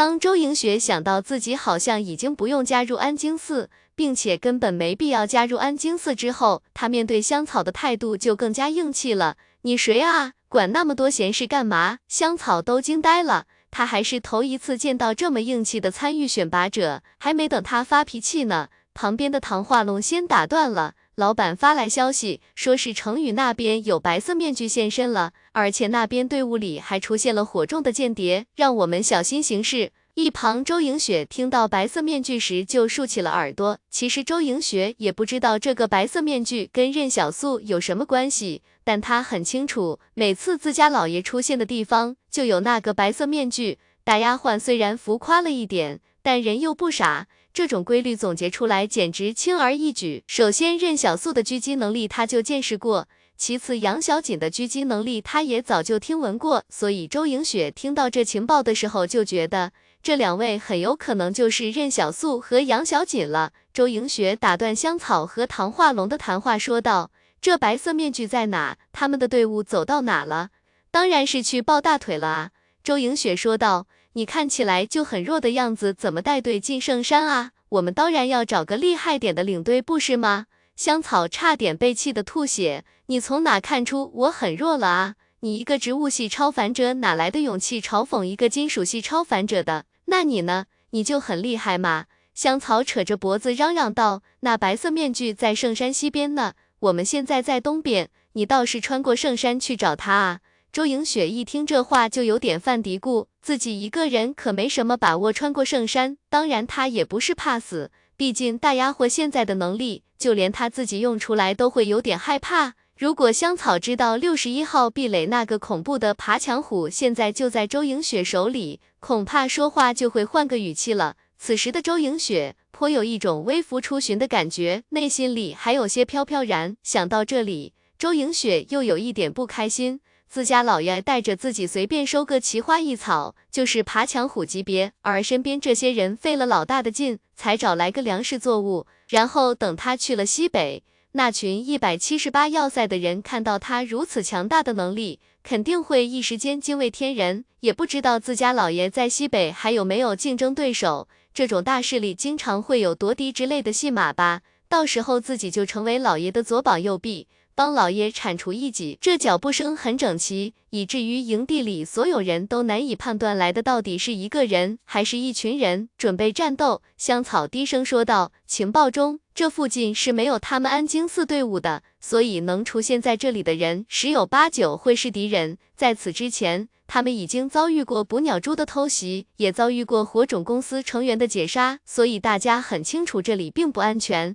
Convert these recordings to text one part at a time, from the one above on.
当周莹雪想到自己好像已经不用加入安京寺，并且根本没必要加入安京寺之后，她面对香草的态度就更加硬气了。你谁啊？管那么多闲事干嘛？香草都惊呆了，他还是头一次见到这么硬气的参与选拔者。还没等他发脾气呢，旁边的唐化龙先打断了。老板发来消息，说是程宇那边有白色面具现身了，而且那边队伍里还出现了火种的间谍，让我们小心行事。一旁周莹雪听到白色面具时就竖起了耳朵。其实周莹雪也不知道这个白色面具跟任小素有什么关系，但她很清楚，每次自家老爷出现的地方就有那个白色面具。大丫鬟虽然浮夸了一点，但人又不傻。这种规律总结出来简直轻而易举。首先，任小素的狙击能力他就见识过；其次，杨小锦的狙击能力他也早就听闻过。所以，周莹雪听到这情报的时候，就觉得这两位很有可能就是任小素和杨小锦了。周莹雪打断香草和唐化龙的谈话，说道：“这白色面具在哪？他们的队伍走到哪了？当然是去抱大腿了啊！”周莹雪说道。你看起来就很弱的样子，怎么带队进圣山啊？我们当然要找个厉害点的领队，不是吗？香草差点被气得吐血。你从哪看出我很弱了啊？你一个植物系超凡者，哪来的勇气嘲讽一个金属系超凡者的？那你呢？你就很厉害嘛？香草扯着脖子嚷嚷道：“那白色面具在圣山西边呢，我们现在在东边，你倒是穿过圣山去找他啊！”周莹雪一听这话，就有点犯嘀咕，自己一个人可没什么把握穿过圣山。当然，她也不是怕死，毕竟大丫鬟现在的能力，就连她自己用出来都会有点害怕。如果香草知道六十一号壁垒那个恐怖的爬墙虎现在就在周莹雪手里，恐怕说话就会换个语气了。此时的周莹雪颇有一种微服出巡的感觉，内心里还有些飘飘然。想到这里，周莹雪又有一点不开心。自家老爷带着自己随便收个奇花异草，就是爬墙虎级别，而身边这些人费了老大的劲才找来个粮食作物，然后等他去了西北，那群一百七十八要塞的人看到他如此强大的能力，肯定会一时间惊为天人，也不知道自家老爷在西北还有没有竞争对手。这种大势力经常会有夺嫡之类的戏码吧，到时候自己就成为老爷的左膀右臂。帮老爷铲除异己，这脚步声很整齐，以至于营地里所有人都难以判断来的到底是一个人还是一群人，准备战斗。香草低声说道：“情报中，这附近是没有他们安京寺队伍的，所以能出现在这里的人，十有八九会是敌人。在此之前，他们已经遭遇过捕鸟蛛的偷袭，也遭遇过火种公司成员的劫杀，所以大家很清楚这里并不安全。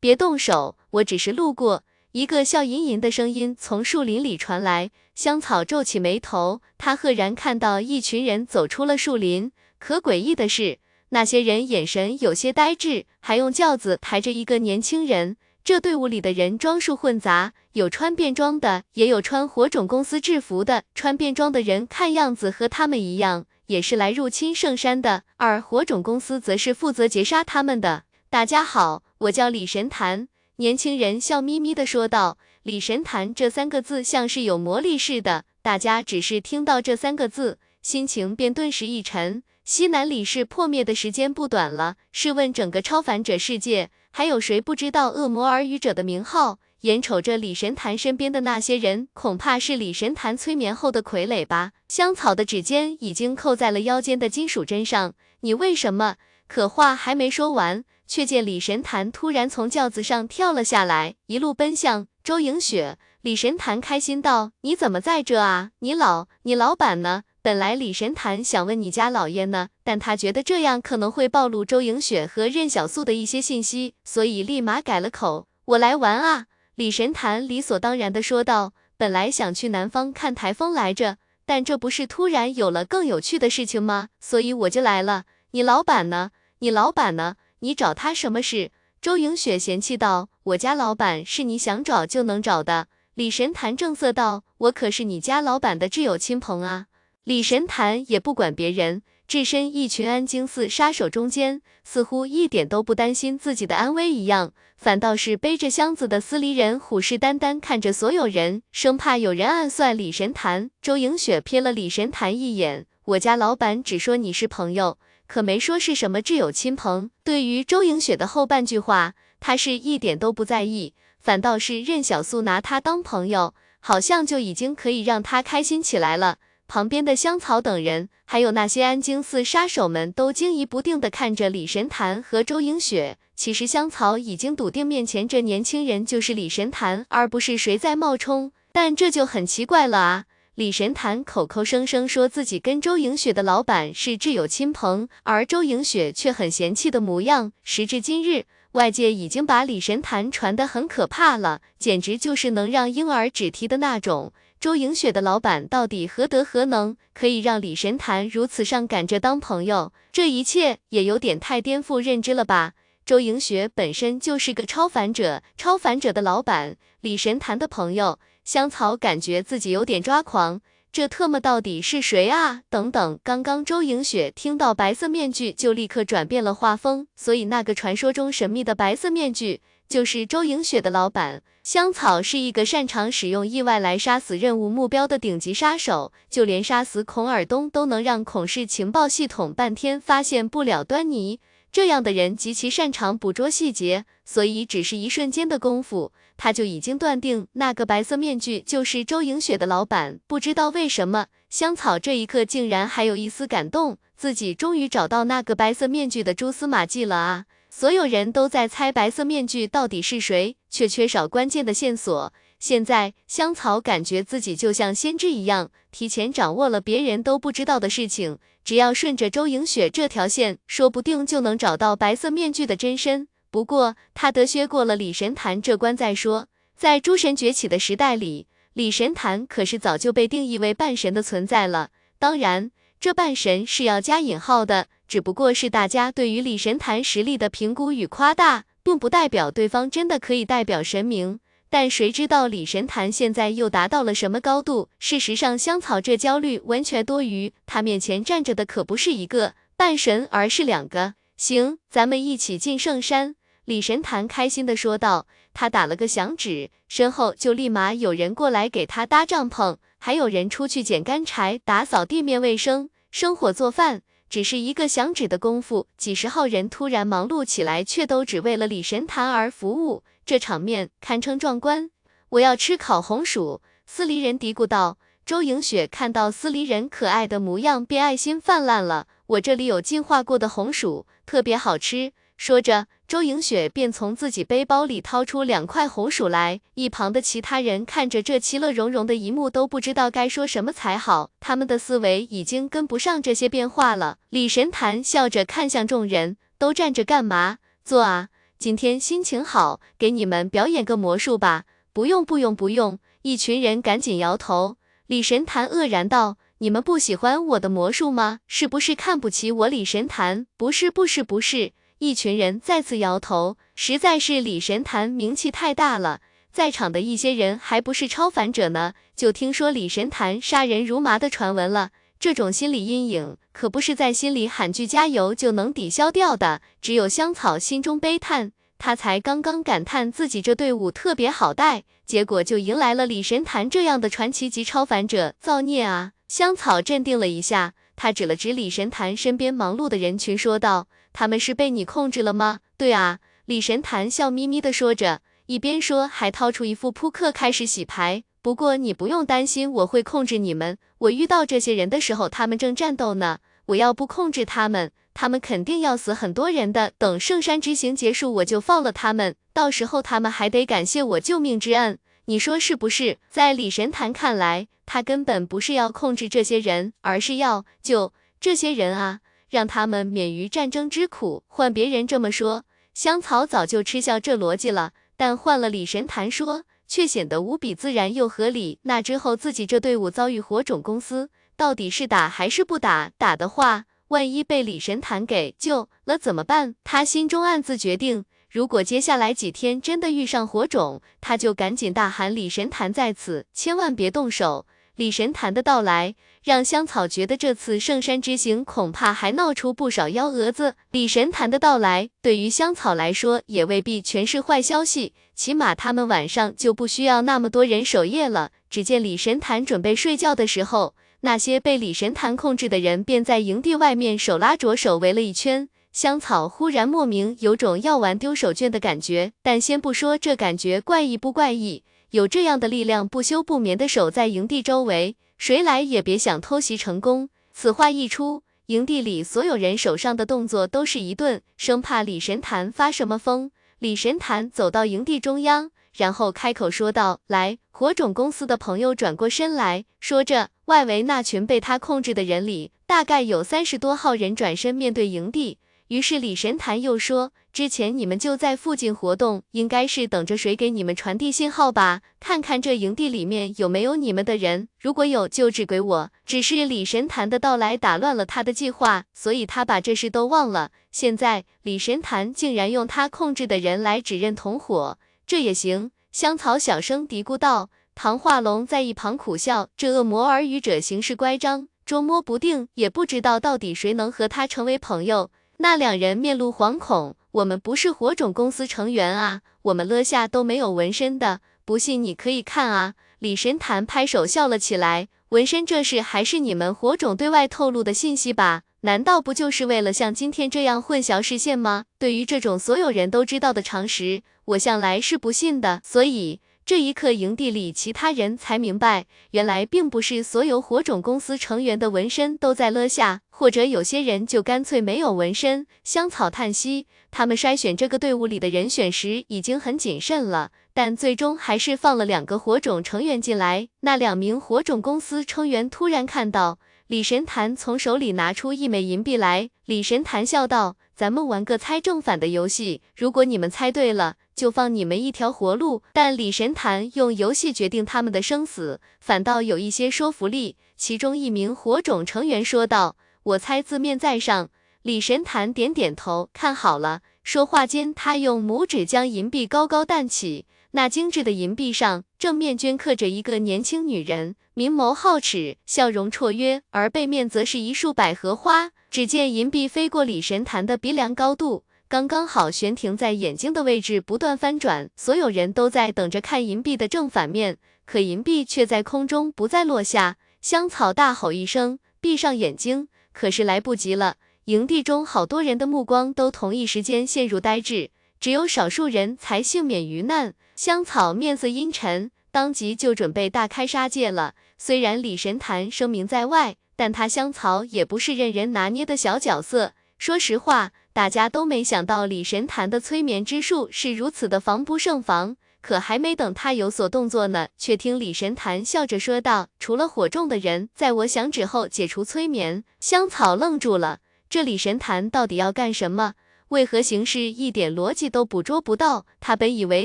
别动手，我只是路过。”一个笑吟吟的声音从树林里传来，香草皱起眉头，他赫然看到一群人走出了树林。可诡异的是，那些人眼神有些呆滞，还用轿子抬着一个年轻人。这队伍里的人装束混杂，有穿便装的，也有穿火种公司制服的。穿便装的人看样子和他们一样，也是来入侵圣山的，而火种公司则是负责劫杀他们的。大家好，我叫李神坛。年轻人笑眯眯地说道：“李神坛这三个字像是有魔力似的，大家只是听到这三个字，心情便顿时一沉。西南李氏破灭的时间不短了，试问整个超凡者世界，还有谁不知道恶魔耳语者的名号？眼瞅着李神坛身边的那些人，恐怕是李神坛催眠后的傀儡吧？”香草的指尖已经扣在了腰间的金属针上。你为什么？可话还没说完。却见李神坛突然从轿子上跳了下来，一路奔向周莹雪。李神坛开心道：“你怎么在这啊？你老你老板呢？”本来李神坛想问你家老爷呢，但他觉得这样可能会暴露周莹雪和任小素的一些信息，所以立马改了口：“我来玩啊！”李神坛理所当然的说道：“本来想去南方看台风来着，但这不是突然有了更有趣的事情吗？所以我就来了。你老板呢？你老板呢？”你找他什么事？周莹雪嫌弃道：“我家老板是你想找就能找的。”李神坛正色道：“我可是你家老板的挚友亲朋啊！”李神坛也不管别人，置身一群安京寺杀手中间，似乎一点都不担心自己的安危一样，反倒是背着箱子的司离人虎视眈眈看着所有人，生怕有人暗算李神坛。周莹雪瞥了李神坛一眼。我家老板只说你是朋友，可没说是什么挚友亲朋。对于周莹雪的后半句话，他是一点都不在意，反倒是任小素拿他当朋友，好像就已经可以让他开心起来了。旁边的香草等人，还有那些安京寺杀手们，都惊疑不定地看着李神坛和周莹雪。其实香草已经笃定面前这年轻人就是李神坛，而不是谁在冒充。但这就很奇怪了啊！李神坛口口声声说自己跟周莹雪的老板是挚友亲朋，而周莹雪却很嫌弃的模样。时至今日，外界已经把李神坛传得很可怕了，简直就是能让婴儿止啼的那种。周莹雪的老板到底何德何能，可以让李神坛如此上赶着当朋友？这一切也有点太颠覆认知了吧？周莹雪本身就是个超凡者，超凡者的老板，李神坛的朋友，香草感觉自己有点抓狂。这特么到底是谁啊？等等，刚刚周莹雪听到白色面具就立刻转变了画风，所以那个传说中神秘的白色面具。就是周莹雪的老板香草是一个擅长使用意外来杀死任务目标的顶级杀手，就连杀死孔尔东都能让孔氏情报系统半天发现不了端倪。这样的人极其擅长捕捉细节，所以只是一瞬间的功夫，他就已经断定那个白色面具就是周莹雪的老板。不知道为什么，香草这一刻竟然还有一丝感动，自己终于找到那个白色面具的蛛丝马迹了啊！所有人都在猜白色面具到底是谁，却缺少关键的线索。现在香草感觉自己就像先知一样，提前掌握了别人都不知道的事情。只要顺着周莹雪这条线，说不定就能找到白色面具的真身。不过他得削过了李神坛这关再说。在诸神崛起的时代里，李神坛可是早就被定义为半神的存在了。当然，这半神是要加引号的。只不过是大家对于李神坛实力的评估与夸大，并不代表对方真的可以代表神明。但谁知道李神坛现在又达到了什么高度？事实上，香草这焦虑完全多余。他面前站着的可不是一个半神，而是两个。行，咱们一起进圣山。李神坛开心的说道。他打了个响指，身后就立马有人过来给他搭帐篷，还有人出去捡干柴、打扫地面卫生、生火做饭。只是一个响指的功夫，几十号人突然忙碌起来，却都只为了李神坛而服务，这场面堪称壮观。我要吃烤红薯，司离人嘀咕道。周莹雪看到司离人可爱的模样，便爱心泛滥了。我这里有进化过的红薯，特别好吃。说着，周莹雪便从自己背包里掏出两块红薯来。一旁的其他人看着这其乐融融的一幕，都不知道该说什么才好。他们的思维已经跟不上这些变化了。李神坛笑着看向众人，都站着干嘛？坐啊！今天心情好，给你们表演个魔术吧。不用，不用，不用！一群人赶紧摇头。李神坛愕然道：“你们不喜欢我的魔术吗？是不是看不起我李神坛？不是，不是，不是。”一群人再次摇头，实在是李神坛名气太大了，在场的一些人还不是超凡者呢，就听说李神坛杀人如麻的传闻了。这种心理阴影可不是在心里喊句加油就能抵消掉的。只有香草心中悲叹，他才刚刚感叹自己这队伍特别好带，结果就迎来了李神坛这样的传奇级超凡者，造孽啊！香草镇定了一下，他指了指李神坛身边忙碌的人群，说道。他们是被你控制了吗？对啊，李神坛笑眯眯的说着，一边说还掏出一副扑克开始洗牌。不过你不用担心，我会控制你们。我遇到这些人的时候，他们正战斗呢。我要不控制他们，他们肯定要死很多人的。等圣山之行结束，我就放了他们。到时候他们还得感谢我救命之恩，你说是不是？在李神坛看来，他根本不是要控制这些人，而是要救这些人啊。让他们免于战争之苦。换别人这么说，香草早就嗤笑这逻辑了。但换了李神坛说，却显得无比自然又合理。那之后自己这队伍遭遇火种公司，到底是打还是不打？打的话，万一被李神坛给救了怎么办？他心中暗自决定，如果接下来几天真的遇上火种，他就赶紧大喊李神坛在此，千万别动手。李神坛的到来，让香草觉得这次圣山之行恐怕还闹出不少幺蛾子。李神坛的到来，对于香草来说也未必全是坏消息，起码他们晚上就不需要那么多人守夜了。只见李神坛准备睡觉的时候，那些被李神坛控制的人便在营地外面手拉着手围了一圈。香草忽然莫名有种要玩丢手绢的感觉，但先不说这感觉怪异不怪异，有这样的力量不休不眠的守在营地周围，谁来也别想偷袭成功。此话一出，营地里所有人手上的动作都是一顿，生怕李神坛发什么疯。李神坛走到营地中央，然后开口说道：“来，火种公司的朋友转过身来说着，外围那群被他控制的人里，大概有三十多号人转身面对营地。”于是李神坛又说：“之前你们就在附近活动，应该是等着谁给你们传递信号吧？看看这营地里面有没有你们的人，如果有就指给我。”只是李神坛的到来打乱了他的计划，所以他把这事都忘了。现在李神坛竟然用他控制的人来指认同伙，这也行？香草小声嘀咕道。唐化龙在一旁苦笑：这恶魔耳语者行事乖张，捉摸不定，也不知道到底谁能和他成为朋友。那两人面露惶恐，我们不是火种公司成员啊，我们勒下都没有纹身的，不信你可以看啊。李神坛拍手笑了起来，纹身这事还是你们火种对外透露的信息吧？难道不就是为了像今天这样混淆视线吗？对于这种所有人都知道的常识，我向来是不信的，所以。这一刻，营地里其他人才明白，原来并不是所有火种公司成员的纹身都在勒下，或者有些人就干脆没有纹身。香草叹息，他们筛选这个队伍里的人选时已经很谨慎了，但最终还是放了两个火种成员进来。那两名火种公司成员突然看到李神坛从手里拿出一枚银币来，李神坛笑道：“咱们玩个猜正反的游戏，如果你们猜对了。”就放你们一条活路，但李神坛用游戏决定他们的生死，反倒有一些说服力。其中一名火种成员说道：“我猜字面在上。”李神坛点点头，看好了。说话间，他用拇指将银币高高弹起，那精致的银币上正面镌刻着一个年轻女人，明眸皓齿，笑容绰约，而背面则是一束百合花。只见银币飞过李神坛的鼻梁高度。刚刚好悬停在眼睛的位置，不断翻转，所有人都在等着看银币的正反面，可银币却在空中不再落下。香草大吼一声，闭上眼睛，可是来不及了。营地中好多人的目光都同一时间陷入呆滞，只有少数人才幸免于难。香草面色阴沉，当即就准备大开杀戒了。虽然李神坛声名在外，但他香草也不是任人拿捏的小角色。说实话。大家都没想到李神坛的催眠之术是如此的防不胜防，可还没等他有所动作呢，却听李神坛笑着说道：“除了火种的人，在我响指后解除催眠。”香草愣住了，这李神坛到底要干什么？为何行事一点逻辑都捕捉不到？他本以为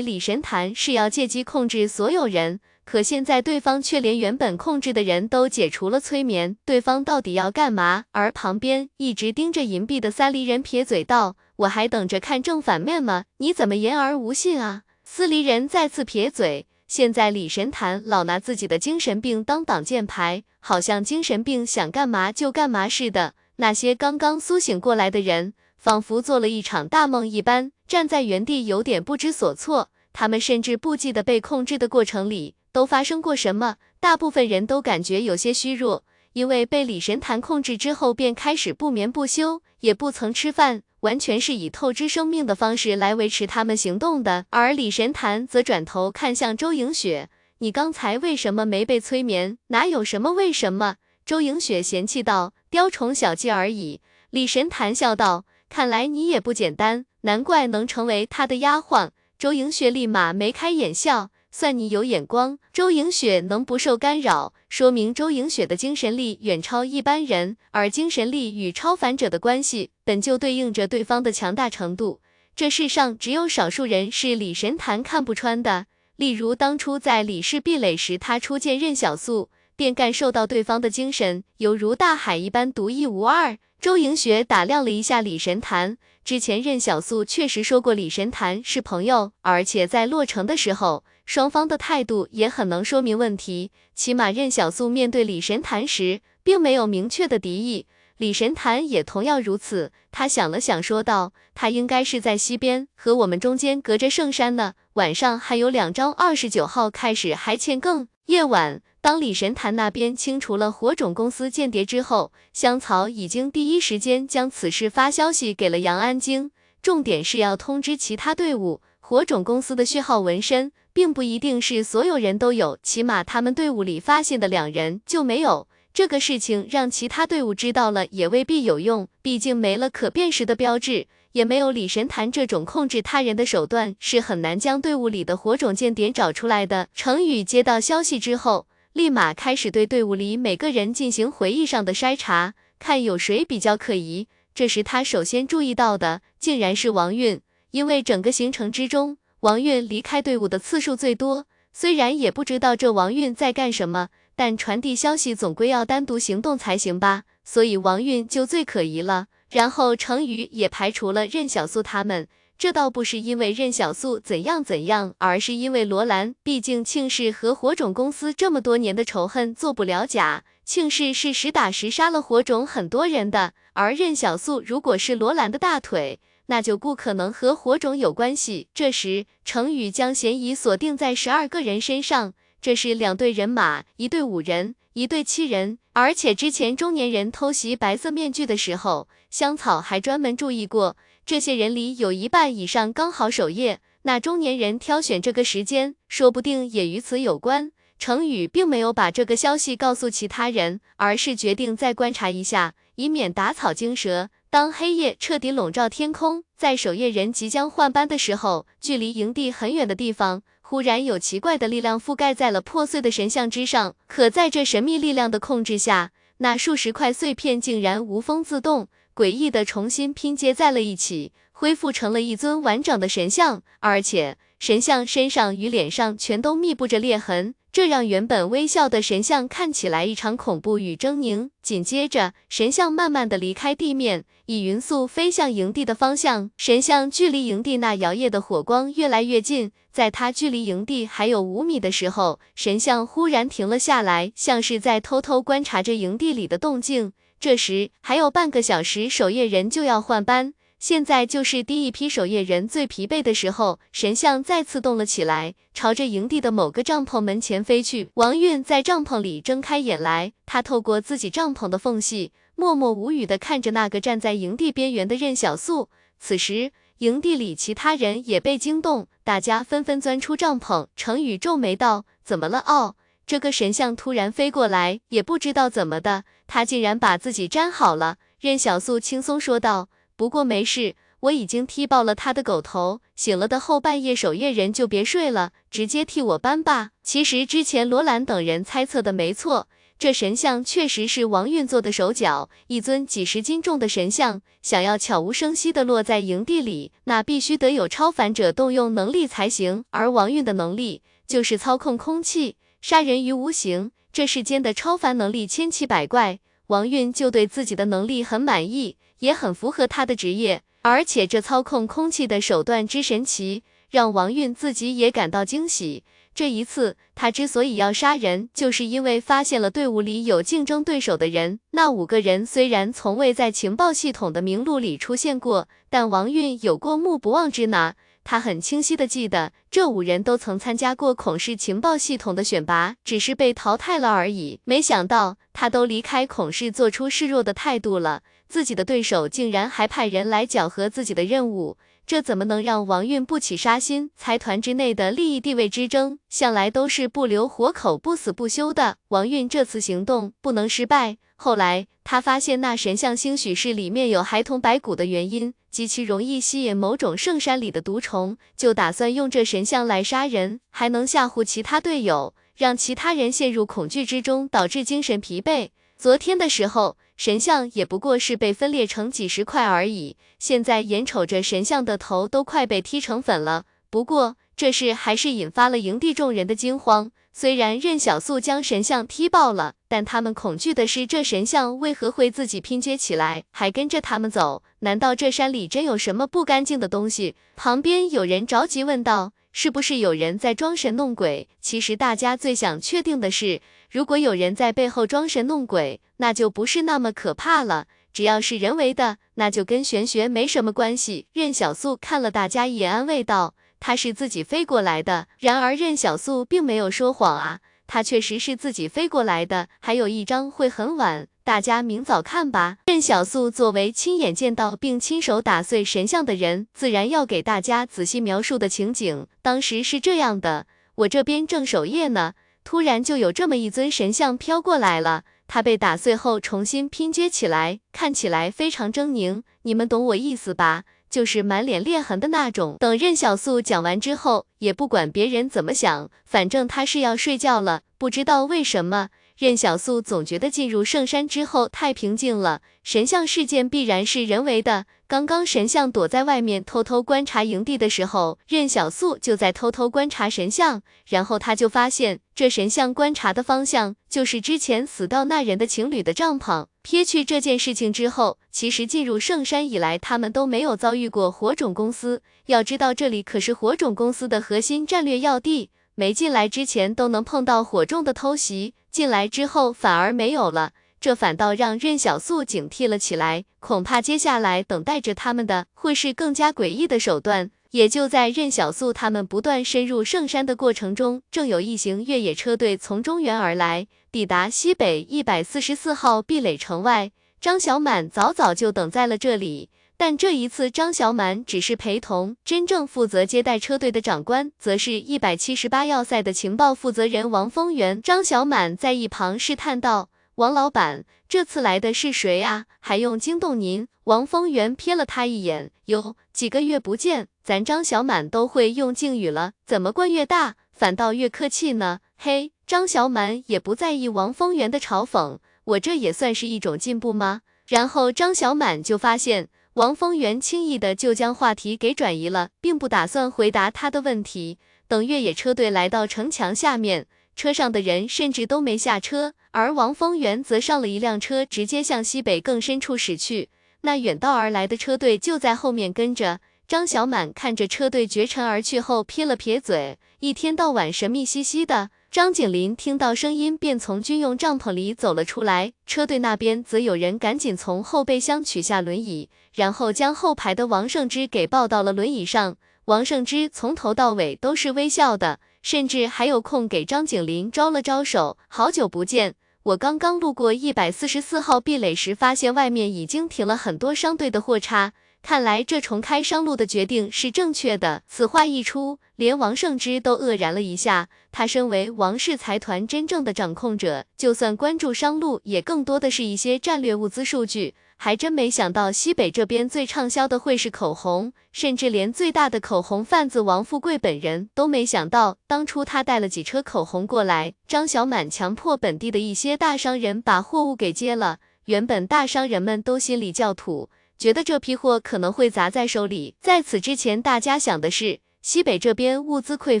李神坛是要借机控制所有人。可现在对方却连原本控制的人都解除了催眠，对方到底要干嘛？而旁边一直盯着银币的三离人撇嘴道：“我还等着看正反面吗？你怎么言而无信啊？”司离人再次撇嘴。现在李神坛老拿自己的精神病当挡箭牌，好像精神病想干嘛就干嘛似的。那些刚刚苏醒过来的人，仿佛做了一场大梦一般，站在原地有点不知所措。他们甚至不记得被控制的过程里。都发生过什么？大部分人都感觉有些虚弱，因为被李神坛控制之后，便开始不眠不休，也不曾吃饭，完全是以透支生命的方式来维持他们行动的。而李神坛则转头看向周莹雪：“你刚才为什么没被催眠？哪有什么为什么？”周莹雪嫌弃道：“雕虫小技而已。”李神坛笑道：“看来你也不简单，难怪能成为他的丫鬟。”周莹雪立马眉开眼笑。算你有眼光，周莹雪能不受干扰，说明周莹雪的精神力远超一般人，而精神力与超凡者的关系，本就对应着对方的强大程度。这世上只有少数人是李神坛看不穿的，例如当初在李氏壁垒时，他初见任小素，便感受到对方的精神犹如大海一般独一无二。周莹雪打量了一下李神坛，之前任小素确实说过李神坛是朋友，而且在落成的时候。双方的态度也很能说明问题，起码任小素面对李神坛时，并没有明确的敌意，李神坛也同样如此。他想了想，说道：“他应该是在西边，和我们中间隔着圣山呢。晚上还有两张二十九号开始还欠更。夜晚。”当李神坛那边清除了火种公司间谍之后，香草已经第一时间将此事发消息给了杨安京，重点是要通知其他队伍，火种公司的序号纹身并不一定是所有人都有，起码他们队伍里发现的两人就没有。这个事情让其他队伍知道了也未必有用，毕竟没了可辨识的标志。也没有李神坛这种控制他人的手段，是很难将队伍里的火种间谍找出来的。程宇接到消息之后，立马开始对队伍里每个人进行回忆上的筛查，看有谁比较可疑。这时他首先注意到的，竟然是王运，因为整个行程之中，王运离开队伍的次数最多。虽然也不知道这王运在干什么，但传递消息总归要单独行动才行吧，所以王运就最可疑了。然后程宇也排除了任小素他们，这倒不是因为任小素怎样怎样，而是因为罗兰，毕竟庆氏和火种公司这么多年的仇恨做不了假，庆氏是实打实杀了火种很多人的，而任小素如果是罗兰的大腿，那就不可能和火种有关系。这时程宇将嫌疑锁定在十二个人身上，这是两队人马，一队五人。一队七人，而且之前中年人偷袭白色面具的时候，香草还专门注意过，这些人里有一半以上刚好守夜。那中年人挑选这个时间，说不定也与此有关。程宇并没有把这个消息告诉其他人，而是决定再观察一下，以免打草惊蛇。当黑夜彻底笼罩天空，在守夜人即将换班的时候，距离营地很远的地方。忽然有奇怪的力量覆盖在了破碎的神像之上，可在这神秘力量的控制下，那数十块碎片竟然无风自动，诡异的重新拼接在了一起，恢复成了一尊完整的神像，而且神像身上与脸上全都密布着裂痕。这让原本微笑的神像看起来异常恐怖与狰狞。紧接着，神像慢慢的离开地面，以匀速飞向营地的方向。神像距离营地那摇曳的火光越来越近，在它距离营地还有五米的时候，神像忽然停了下来，像是在偷偷观察着营地里的动静。这时还有半个小时，守夜人就要换班。现在就是第一批守夜人最疲惫的时候，神像再次动了起来，朝着营地的某个帐篷门前飞去。王运在帐篷里睁开眼来，他透过自己帐篷的缝隙，默默无语的看着那个站在营地边缘的任小素。此时，营地里其他人也被惊动，大家纷纷钻出帐篷。程宇皱眉道：“怎么了？哦，这个神像突然飞过来，也不知道怎么的，他竟然把自己粘好了。”任小素轻松说道。不过没事，我已经踢爆了他的狗头，醒了的后半夜守夜人就别睡了，直接替我搬吧。其实之前罗兰等人猜测的没错，这神像确实是王运做的手脚，一尊几十斤重的神像，想要悄无声息的落在营地里，那必须得有超凡者动用能力才行。而王运的能力就是操控空气，杀人于无形，这世间的超凡能力千奇百怪，王运就对自己的能力很满意。也很符合他的职业，而且这操控空气的手段之神奇，让王运自己也感到惊喜。这一次，他之所以要杀人，就是因为发现了队伍里有竞争对手的人。那五个人虽然从未在情报系统的名录里出现过，但王运有过目不忘之拿。他很清晰的记得，这五人都曾参加过孔氏情报系统的选拔，只是被淘汰了而已。没想到他都离开孔氏，做出示弱的态度了，自己的对手竟然还派人来搅和自己的任务，这怎么能让王运不起杀心？财团之内的利益地位之争，向来都是不留活口、不死不休的。王运这次行动不能失败。后来他发现那神像兴许是里面有孩童白骨的原因。极其容易吸引某种圣山里的毒虫，就打算用这神像来杀人，还能吓唬其他队友，让其他人陷入恐惧之中，导致精神疲惫。昨天的时候，神像也不过是被分裂成几十块而已，现在眼瞅着神像的头都快被踢成粉了。不过这事还是引发了营地众人的惊慌。虽然任小素将神像踢爆了，但他们恐惧的是这神像为何会自己拼接起来，还跟着他们走？难道这山里真有什么不干净的东西？旁边有人着急问道：“是不是有人在装神弄鬼？”其实大家最想确定的是，如果有人在背后装神弄鬼，那就不是那么可怕了。只要是人为的，那就跟玄学没什么关系。任小素看了大家一眼，安慰道。他是自己飞过来的，然而任小素并没有说谎啊，他确实是自己飞过来的，还有一张会很晚，大家明早看吧。任小素作为亲眼见到并亲手打碎神像的人，自然要给大家仔细描述的情景。当时是这样的，我这边正守夜呢，突然就有这么一尊神像飘过来了。它被打碎后重新拼接起来，看起来非常狰狞，你们懂我意思吧？就是满脸裂痕的那种。等任小素讲完之后，也不管别人怎么想，反正他是要睡觉了。不知道为什么，任小素总觉得进入圣山之后太平静了。神像事件必然是人为的。刚刚神像躲在外面偷偷观察营地的时候，任小素就在偷偷观察神像，然后他就发现这神像观察的方向就是之前死到那人的情侣的帐篷。撇去这件事情之后，其实进入圣山以来，他们都没有遭遇过火种公司。要知道，这里可是火种公司的核心战略要地，没进来之前都能碰到火种的偷袭，进来之后反而没有了，这反倒让任小素警惕了起来。恐怕接下来等待着他们的会是更加诡异的手段。也就在任小素他们不断深入圣山的过程中，正有一行越野车队从中原而来。抵达西北一百四十四号壁垒城外，张小满早早就等在了这里。但这一次，张小满只是陪同，真正负责接待车队的长官，则是一百七十八要塞的情报负责人王丰源。张小满在一旁试探道：“王老板，这次来的是谁啊？还用惊动您？”王丰源瞥了他一眼，哟几个月不见，咱张小满都会用敬语了，怎么官越大，反倒越客气呢？嘿。张小满也不在意王丰源的嘲讽，我这也算是一种进步吗？然后张小满就发现王丰源轻易的就将话题给转移了，并不打算回答他的问题。等越野车队来到城墙下面，车上的人甚至都没下车，而王丰源则上了一辆车，直接向西北更深处驶去。那远道而来的车队就在后面跟着。张小满看着车队绝尘而去后，撇了撇嘴，一天到晚神秘兮兮的。张景林听到声音，便从军用帐篷里走了出来。车队那边则有人赶紧从后备箱取下轮椅，然后将后排的王胜之给抱到了轮椅上。王胜之从头到尾都是微笑的，甚至还有空给张景林招了招手。好久不见，我刚刚路过一百四十四号壁垒时，发现外面已经停了很多商队的货叉。看来这重开商路的决定是正确的。此话一出，连王胜之都愕然了一下。他身为王氏财团真正的掌控者，就算关注商路，也更多的是一些战略物资数据。还真没想到西北这边最畅销的会是口红，甚至连最大的口红贩子王富贵本人都没想到，当初他带了几车口红过来，张小满强迫本地的一些大商人把货物给接了。原本大商人们都心里叫土。觉得这批货可能会砸在手里。在此之前，大家想的是西北这边物资匮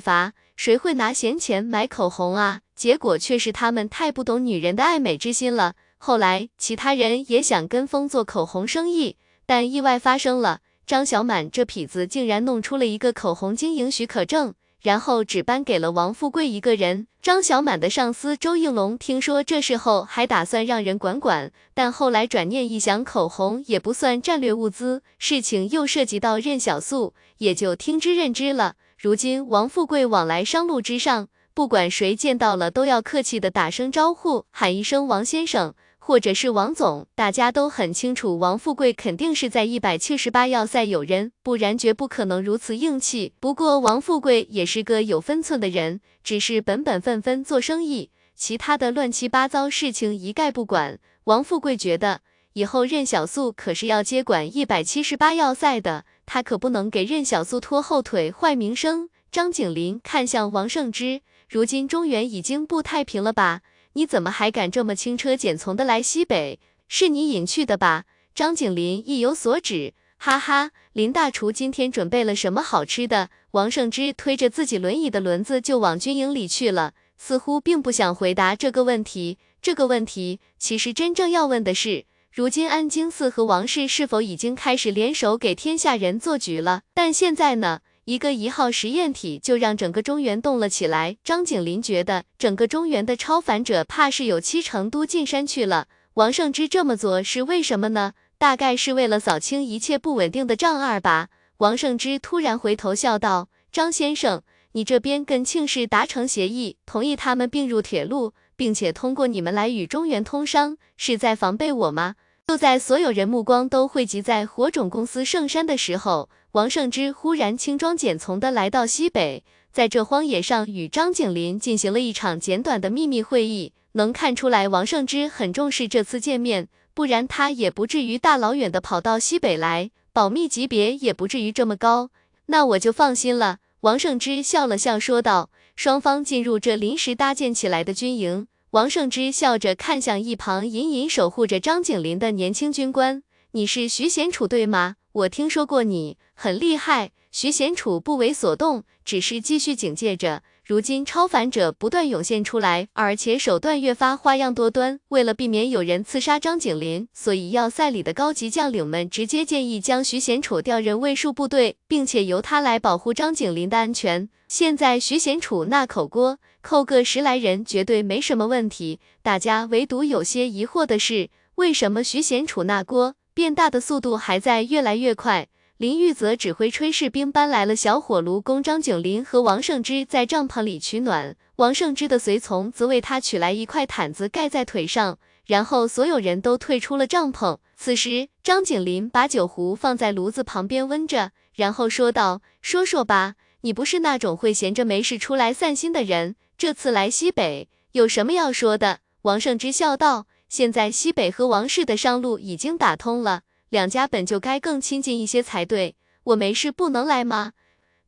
乏，谁会拿闲钱买口红啊？结果却是他们太不懂女人的爱美之心了。后来，其他人也想跟风做口红生意，但意外发生了，张小满这痞子竟然弄出了一个口红经营许可证。然后只颁给了王富贵一个人。张小满的上司周应龙听说这事后，还打算让人管管，但后来转念一想，口红也不算战略物资，事情又涉及到任小素，也就听之任之了。如今王富贵往来商路之上，不管谁见到了，都要客气的打声招呼，喊一声王先生。或者是王总，大家都很清楚，王富贵肯定是在一百七十八要塞有人，不然绝不可能如此硬气。不过王富贵也是个有分寸的人，只是本本分分做生意，其他的乱七八糟事情一概不管。王富贵觉得以后任小素可是要接管一百七十八要塞的，他可不能给任小素拖后腿、坏名声。张景林看向王胜之，如今中原已经不太平了吧？你怎么还敢这么轻车简从的来西北？是你引去的吧？张景林意有所指，哈哈，林大厨今天准备了什么好吃的？王胜之推着自己轮椅的轮子就往军营里去了，似乎并不想回答这个问题。这个问题其实真正要问的是，如今安京寺和王氏是否已经开始联手给天下人做局了？但现在呢？一个一号实验体就让整个中原动了起来。张景林觉得，整个中原的超凡者怕是有七成都进山去了。王胜之这么做是为什么呢？大概是为了扫清一切不稳定的障碍吧。王胜之突然回头笑道：“张先生，你这边跟庆氏达成协议，同意他们并入铁路，并且通过你们来与中原通商，是在防备我吗？就在所有人目光都汇集在火种公司圣山的时候，王胜之忽然轻装简从地来到西北，在这荒野上与张景林进行了一场简短的秘密会议。能看出来，王胜之很重视这次见面，不然他也不至于大老远的跑到西北来，保密级别也不至于这么高。那我就放心了。王胜之笑了笑说道。双方进入这临时搭建起来的军营，王胜之笑着看向一旁隐隐守护着张景林的年轻军官：“你是徐贤楚对吗？我听说过你，很厉害。”徐贤楚不为所动，只是继续警戒着。如今超凡者不断涌现出来，而且手段越发花样多端。为了避免有人刺杀张景林，所以要塞里的高级将领们直接建议将徐贤楚调任卫戍部队，并且由他来保护张景林的安全。现在徐贤楚那口锅扣个十来人绝对没什么问题。大家唯独有些疑惑的是，为什么徐贤楚那锅变大的速度还在越来越快？林玉泽指挥炊事兵搬来了小火炉，供张景林和王胜之在帐篷里取暖。王胜之的随从则为他取来一块毯子盖在腿上，然后所有人都退出了帐篷。此时，张景林把酒壶放在炉子旁边温着，然后说道：“说说吧，你不是那种会闲着没事出来散心的人，这次来西北有什么要说的？”王胜之笑道：“现在西北和王氏的商路已经打通了。”两家本就该更亲近一些才对，我没事不能来吗？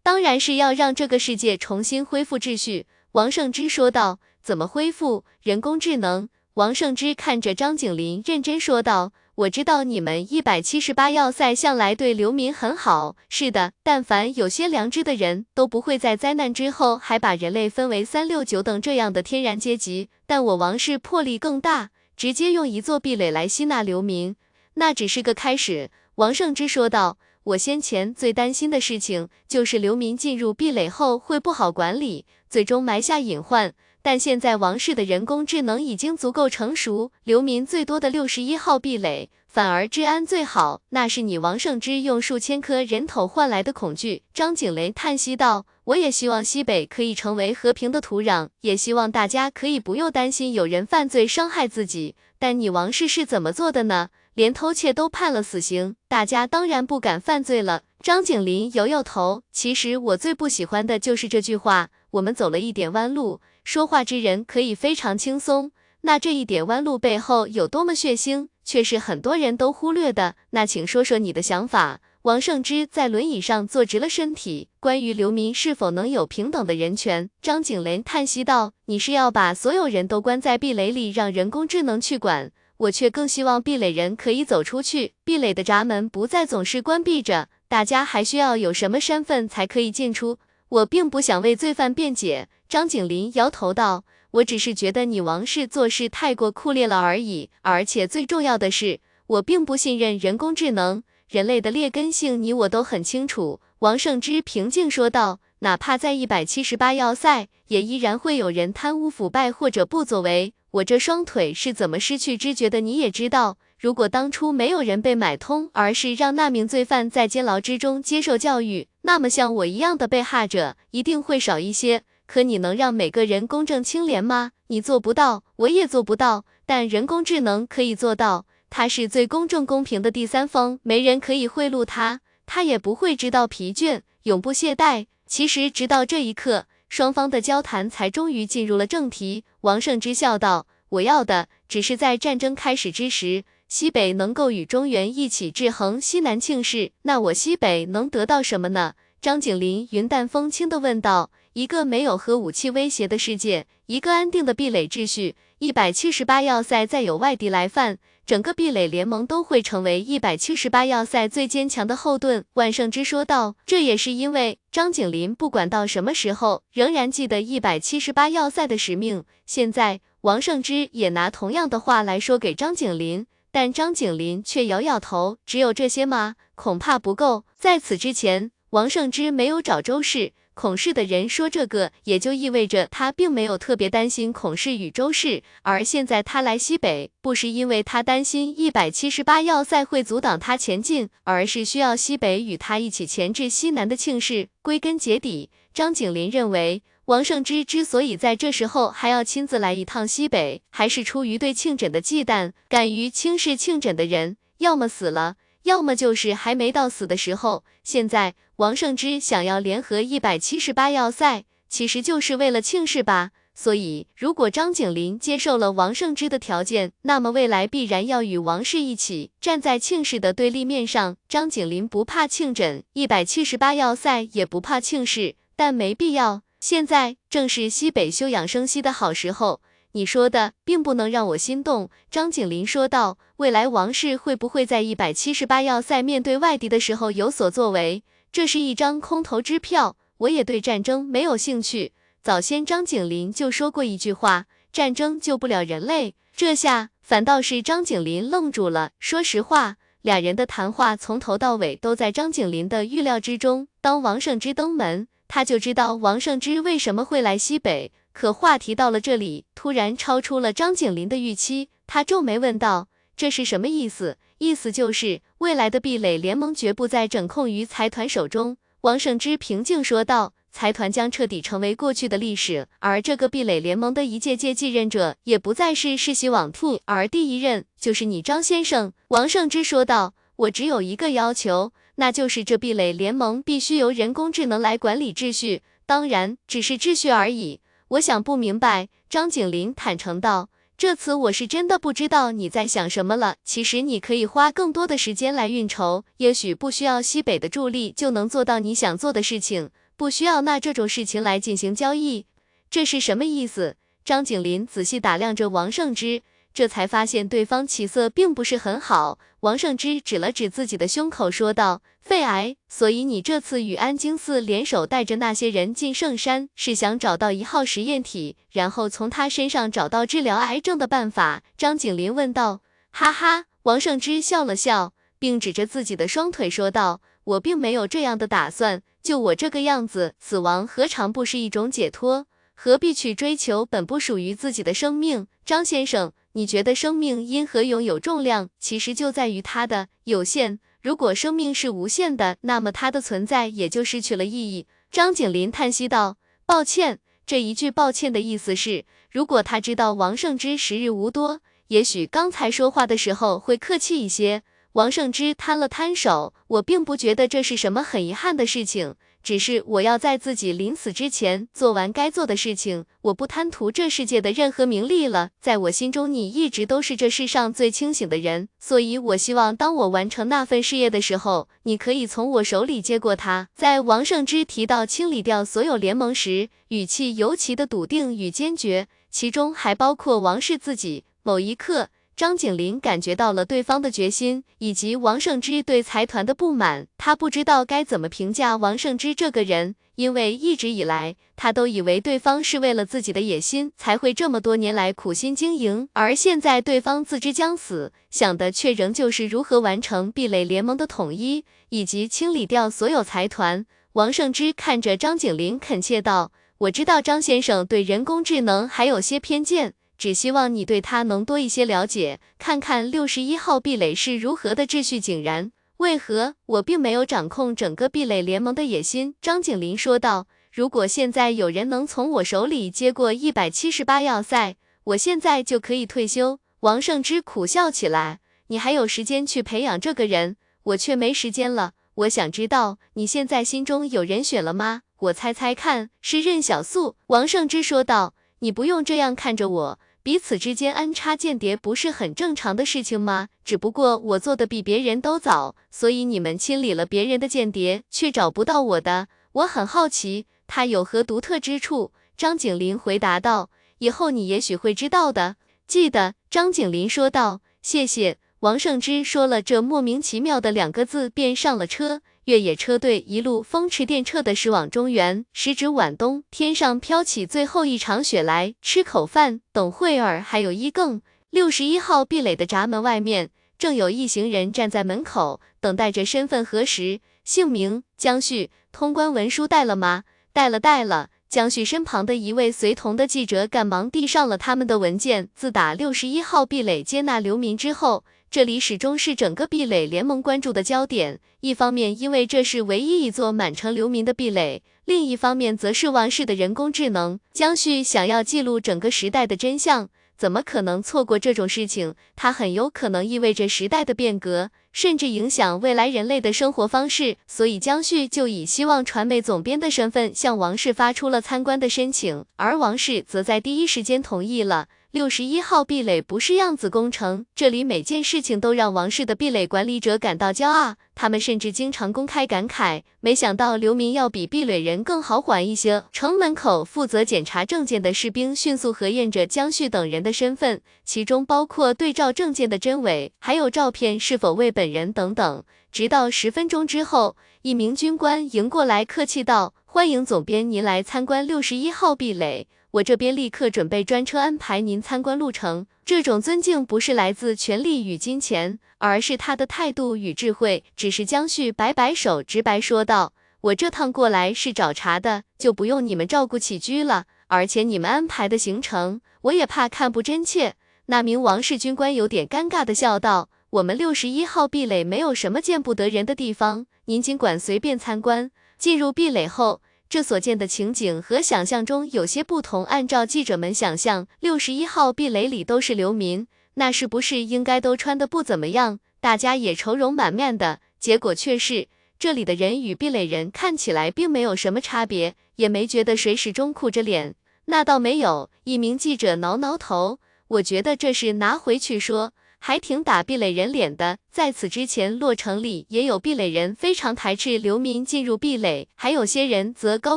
当然是要让这个世界重新恢复秩序。王胜之说道。怎么恢复？人工智能？王胜之看着张景林，认真说道。我知道你们一百七十八要塞向来对流民很好，是的，但凡有些良知的人都不会在灾难之后还把人类分为三六九等这样的天然阶级。但我王氏魄力更大，直接用一座壁垒来吸纳流民。那只是个开始，王胜之说道。我先前最担心的事情就是流民进入壁垒后会不好管理，最终埋下隐患。但现在王氏的人工智能已经足够成熟，流民最多的六十一号壁垒反而治安最好。那是你王胜之用数千颗人头换来的恐惧。张景雷叹息道。我也希望西北可以成为和平的土壤，也希望大家可以不用担心有人犯罪伤害自己。但你王氏是怎么做的呢？连偷窃都判了死刑，大家当然不敢犯罪了。张景林摇摇头，其实我最不喜欢的就是这句话。我们走了一点弯路，说话之人可以非常轻松，那这一点弯路背后有多么血腥，却是很多人都忽略的。那请说说你的想法。王胜之在轮椅上坐直了身体。关于流民是否能有平等的人权，张景雷叹息道：“你是要把所有人都关在壁垒里，让人工智能去管？我却更希望壁垒人可以走出去，壁垒的闸门不再总是关闭着。大家还需要有什么身份才可以进出？我并不想为罪犯辩解。”张景林摇头道：“我只是觉得你王氏做事太过酷烈了而已。而且最重要的是，我并不信任人工智能。”人类的劣根性，你我都很清楚。”王胜之平静说道，“哪怕在一百七十八要塞，也依然会有人贪污腐败或者不作为。我这双腿是怎么失去知觉的，你也知道。如果当初没有人被买通，而是让那名罪犯在监牢之中接受教育，那么像我一样的被害者一定会少一些。可你能让每个人公正清廉吗？你做不到，我也做不到。但人工智能可以做到。”他是最公正公平的第三方，没人可以贿赂他，他也不会知道疲倦，永不懈怠。其实，直到这一刻，双方的交谈才终于进入了正题。王胜之笑道：“我要的只是在战争开始之时，西北能够与中原一起制衡西南庆氏。那我西北能得到什么呢？”张景林云淡风轻地问道：“一个没有核武器威胁的世界，一个安定的壁垒秩序。一百七十八要塞再有外敌来犯。”整个壁垒联盟都会成为一百七十八要塞最坚强的后盾。万圣之说道。这也是因为张景林不管到什么时候，仍然记得一百七十八要塞的使命。现在王圣之也拿同样的话来说给张景林，但张景林却摇摇头。只有这些吗？恐怕不够。在此之前，王圣之没有找周氏，孔氏的人说这个，也就意味着他并没有特别担心孔氏与周氏，而现在他来西北，不是因为他担心一百七十八要塞会阻挡他前进，而是需要西北与他一起前至西南的庆氏。归根结底，张景林认为，王胜之之所以在这时候还要亲自来一趟西北，还是出于对庆枕的忌惮。敢于轻视庆枕的人，要么死了。要么就是还没到死的时候。现在王胜之想要联合一百七十八要塞，其实就是为了庆氏吧。所以，如果张景林接受了王胜之的条件，那么未来必然要与王氏一起站在庆氏的对立面上。张景林不怕庆枕，一百七十八要塞也不怕庆氏，但没必要。现在正是西北休养生息的好时候。你说的并不能让我心动，张景林说道。未来王氏会不会在一百七十八要塞面对外敌的时候有所作为？这是一张空头支票。我也对战争没有兴趣。早先张景林就说过一句话：战争救不了人类。这下反倒是张景林愣住了。说实话，俩人的谈话从头到尾都在张景林的预料之中。当王胜之登门，他就知道王胜之为什么会来西北。可话题到了这里，突然超出了张景林的预期。他皱眉问道：“这是什么意思？”意思就是未来的壁垒联盟绝不再掌控于财团手中。王胜之平静说道：“财团将彻底成为过去的历史，而这个壁垒联盟的一届届继任者也不再是世袭罔替，而第一任就是你张先生。”王胜之说道：“我只有一个要求，那就是这壁垒联盟必须由人工智能来管理秩序，当然只是秩序而已。”我想不明白，张景林坦诚道：“这次我是真的不知道你在想什么了。其实你可以花更多的时间来运筹，也许不需要西北的助力就能做到你想做的事情，不需要拿这种事情来进行交易。这是什么意思？”张景林仔细打量着王胜之。这才发现对方起色并不是很好。王胜之指了指自己的胸口，说道：“肺癌，所以你这次与安京寺联手，带着那些人进圣山，是想找到一号实验体，然后从他身上找到治疗癌症的办法？”张景林问道。哈哈，王胜之笑了笑，并指着自己的双腿说道：“我并没有这样的打算。就我这个样子，死亡何尝不是一种解脱？何必去追求本不属于自己的生命？”张先生。你觉得生命因何拥有重量？其实就在于它的有限。如果生命是无限的，那么它的存在也就失去了意义。张景林叹息道：“抱歉。”这一句抱歉的意思是，如果他知道王胜之时日无多，也许刚才说话的时候会客气一些。王胜之摊了摊手：“我并不觉得这是什么很遗憾的事情。”只是我要在自己临死之前做完该做的事情，我不贪图这世界的任何名利了。在我心中，你一直都是这世上最清醒的人，所以我希望当我完成那份事业的时候，你可以从我手里接过它。在王胜之提到清理掉所有联盟时，语气尤其的笃定与坚决，其中还包括王氏自己。某一刻。张景林感觉到了对方的决心，以及王胜之对财团的不满。他不知道该怎么评价王胜之这个人，因为一直以来他都以为对方是为了自己的野心才会这么多年来苦心经营，而现在对方自知将死，想的却仍旧是如何完成壁垒联盟的统一，以及清理掉所有财团。王胜之看着张景林，恳切道：“我知道张先生对人工智能还有些偏见。”只希望你对他能多一些了解，看看六十一号壁垒是如何的秩序井然。为何我并没有掌控整个壁垒联盟的野心？张景林说道。如果现在有人能从我手里接过一百七十八要塞，我现在就可以退休。王胜之苦笑起来。你还有时间去培养这个人，我却没时间了。我想知道你现在心中有人选了吗？我猜猜看，是任小素。王胜之说道。你不用这样看着我。彼此之间安插间谍不是很正常的事情吗？只不过我做的比别人都早，所以你们清理了别人的间谍，却找不到我的。我很好奇，他有何独特之处？张景林回答道：“以后你也许会知道的。”记得，张景林说道。谢谢。王胜之说了这莫名其妙的两个字，便上了车。越野车队一路风驰电掣的驶往中原。时值晚冬，天上飘起最后一场雪来。吃口饭，等会儿还有一更。六十一号壁垒的闸门外面，正有一行人站在门口，等待着身份核实。姓名：江旭。通关文书带了吗？带了带了。江旭身旁的一位随同的记者赶忙递上了他们的文件。自打六十一号壁垒接纳流民之后，这里始终是整个壁垒联盟关注的焦点。一方面，因为这是唯一一座满城流民的壁垒；另一方面，则是王室的人工智能。江旭想要记录整个时代的真相。怎么可能错过这种事情？它很有可能意味着时代的变革，甚至影响未来人类的生活方式。所以江旭就以希望传媒总编的身份向王室发出了参观的申请，而王室则在第一时间同意了。六十一号壁垒不是样子工程，这里每件事情都让王室的壁垒管理者感到骄傲。他们甚至经常公开感慨，没想到流民要比壁垒人更好管一些。城门口负责检查证件的士兵迅速核验着江旭等人的身份，其中包括对照证件的真伪，还有照片是否为本人等等。直到十分钟之后，一名军官迎过来，客气道：“欢迎总编您来参观六十一号壁垒。”我这边立刻准备专车安排您参观路程。这种尊敬不是来自权力与金钱，而是他的态度与智慧。只是江旭摆摆手，直白说道：“我这趟过来是找茬的，就不用你们照顾起居了。而且你们安排的行程，我也怕看不真切。”那名王室军官有点尴尬的笑道：“我们六十一号壁垒没有什么见不得人的地方，您尽管随便参观。”进入壁垒后。这所见的情景和想象中有些不同。按照记者们想象，六十一号壁垒里都是流民，那是不是应该都穿的不怎么样？大家也愁容满面的。结果却是，这里的人与壁垒人看起来并没有什么差别，也没觉得谁始终苦着脸。那倒没有。一名记者挠挠头，我觉得这是拿回去说。还挺打壁垒人脸的。在此之前，洛城里也有壁垒人非常排斥流民进入壁垒，还有些人则高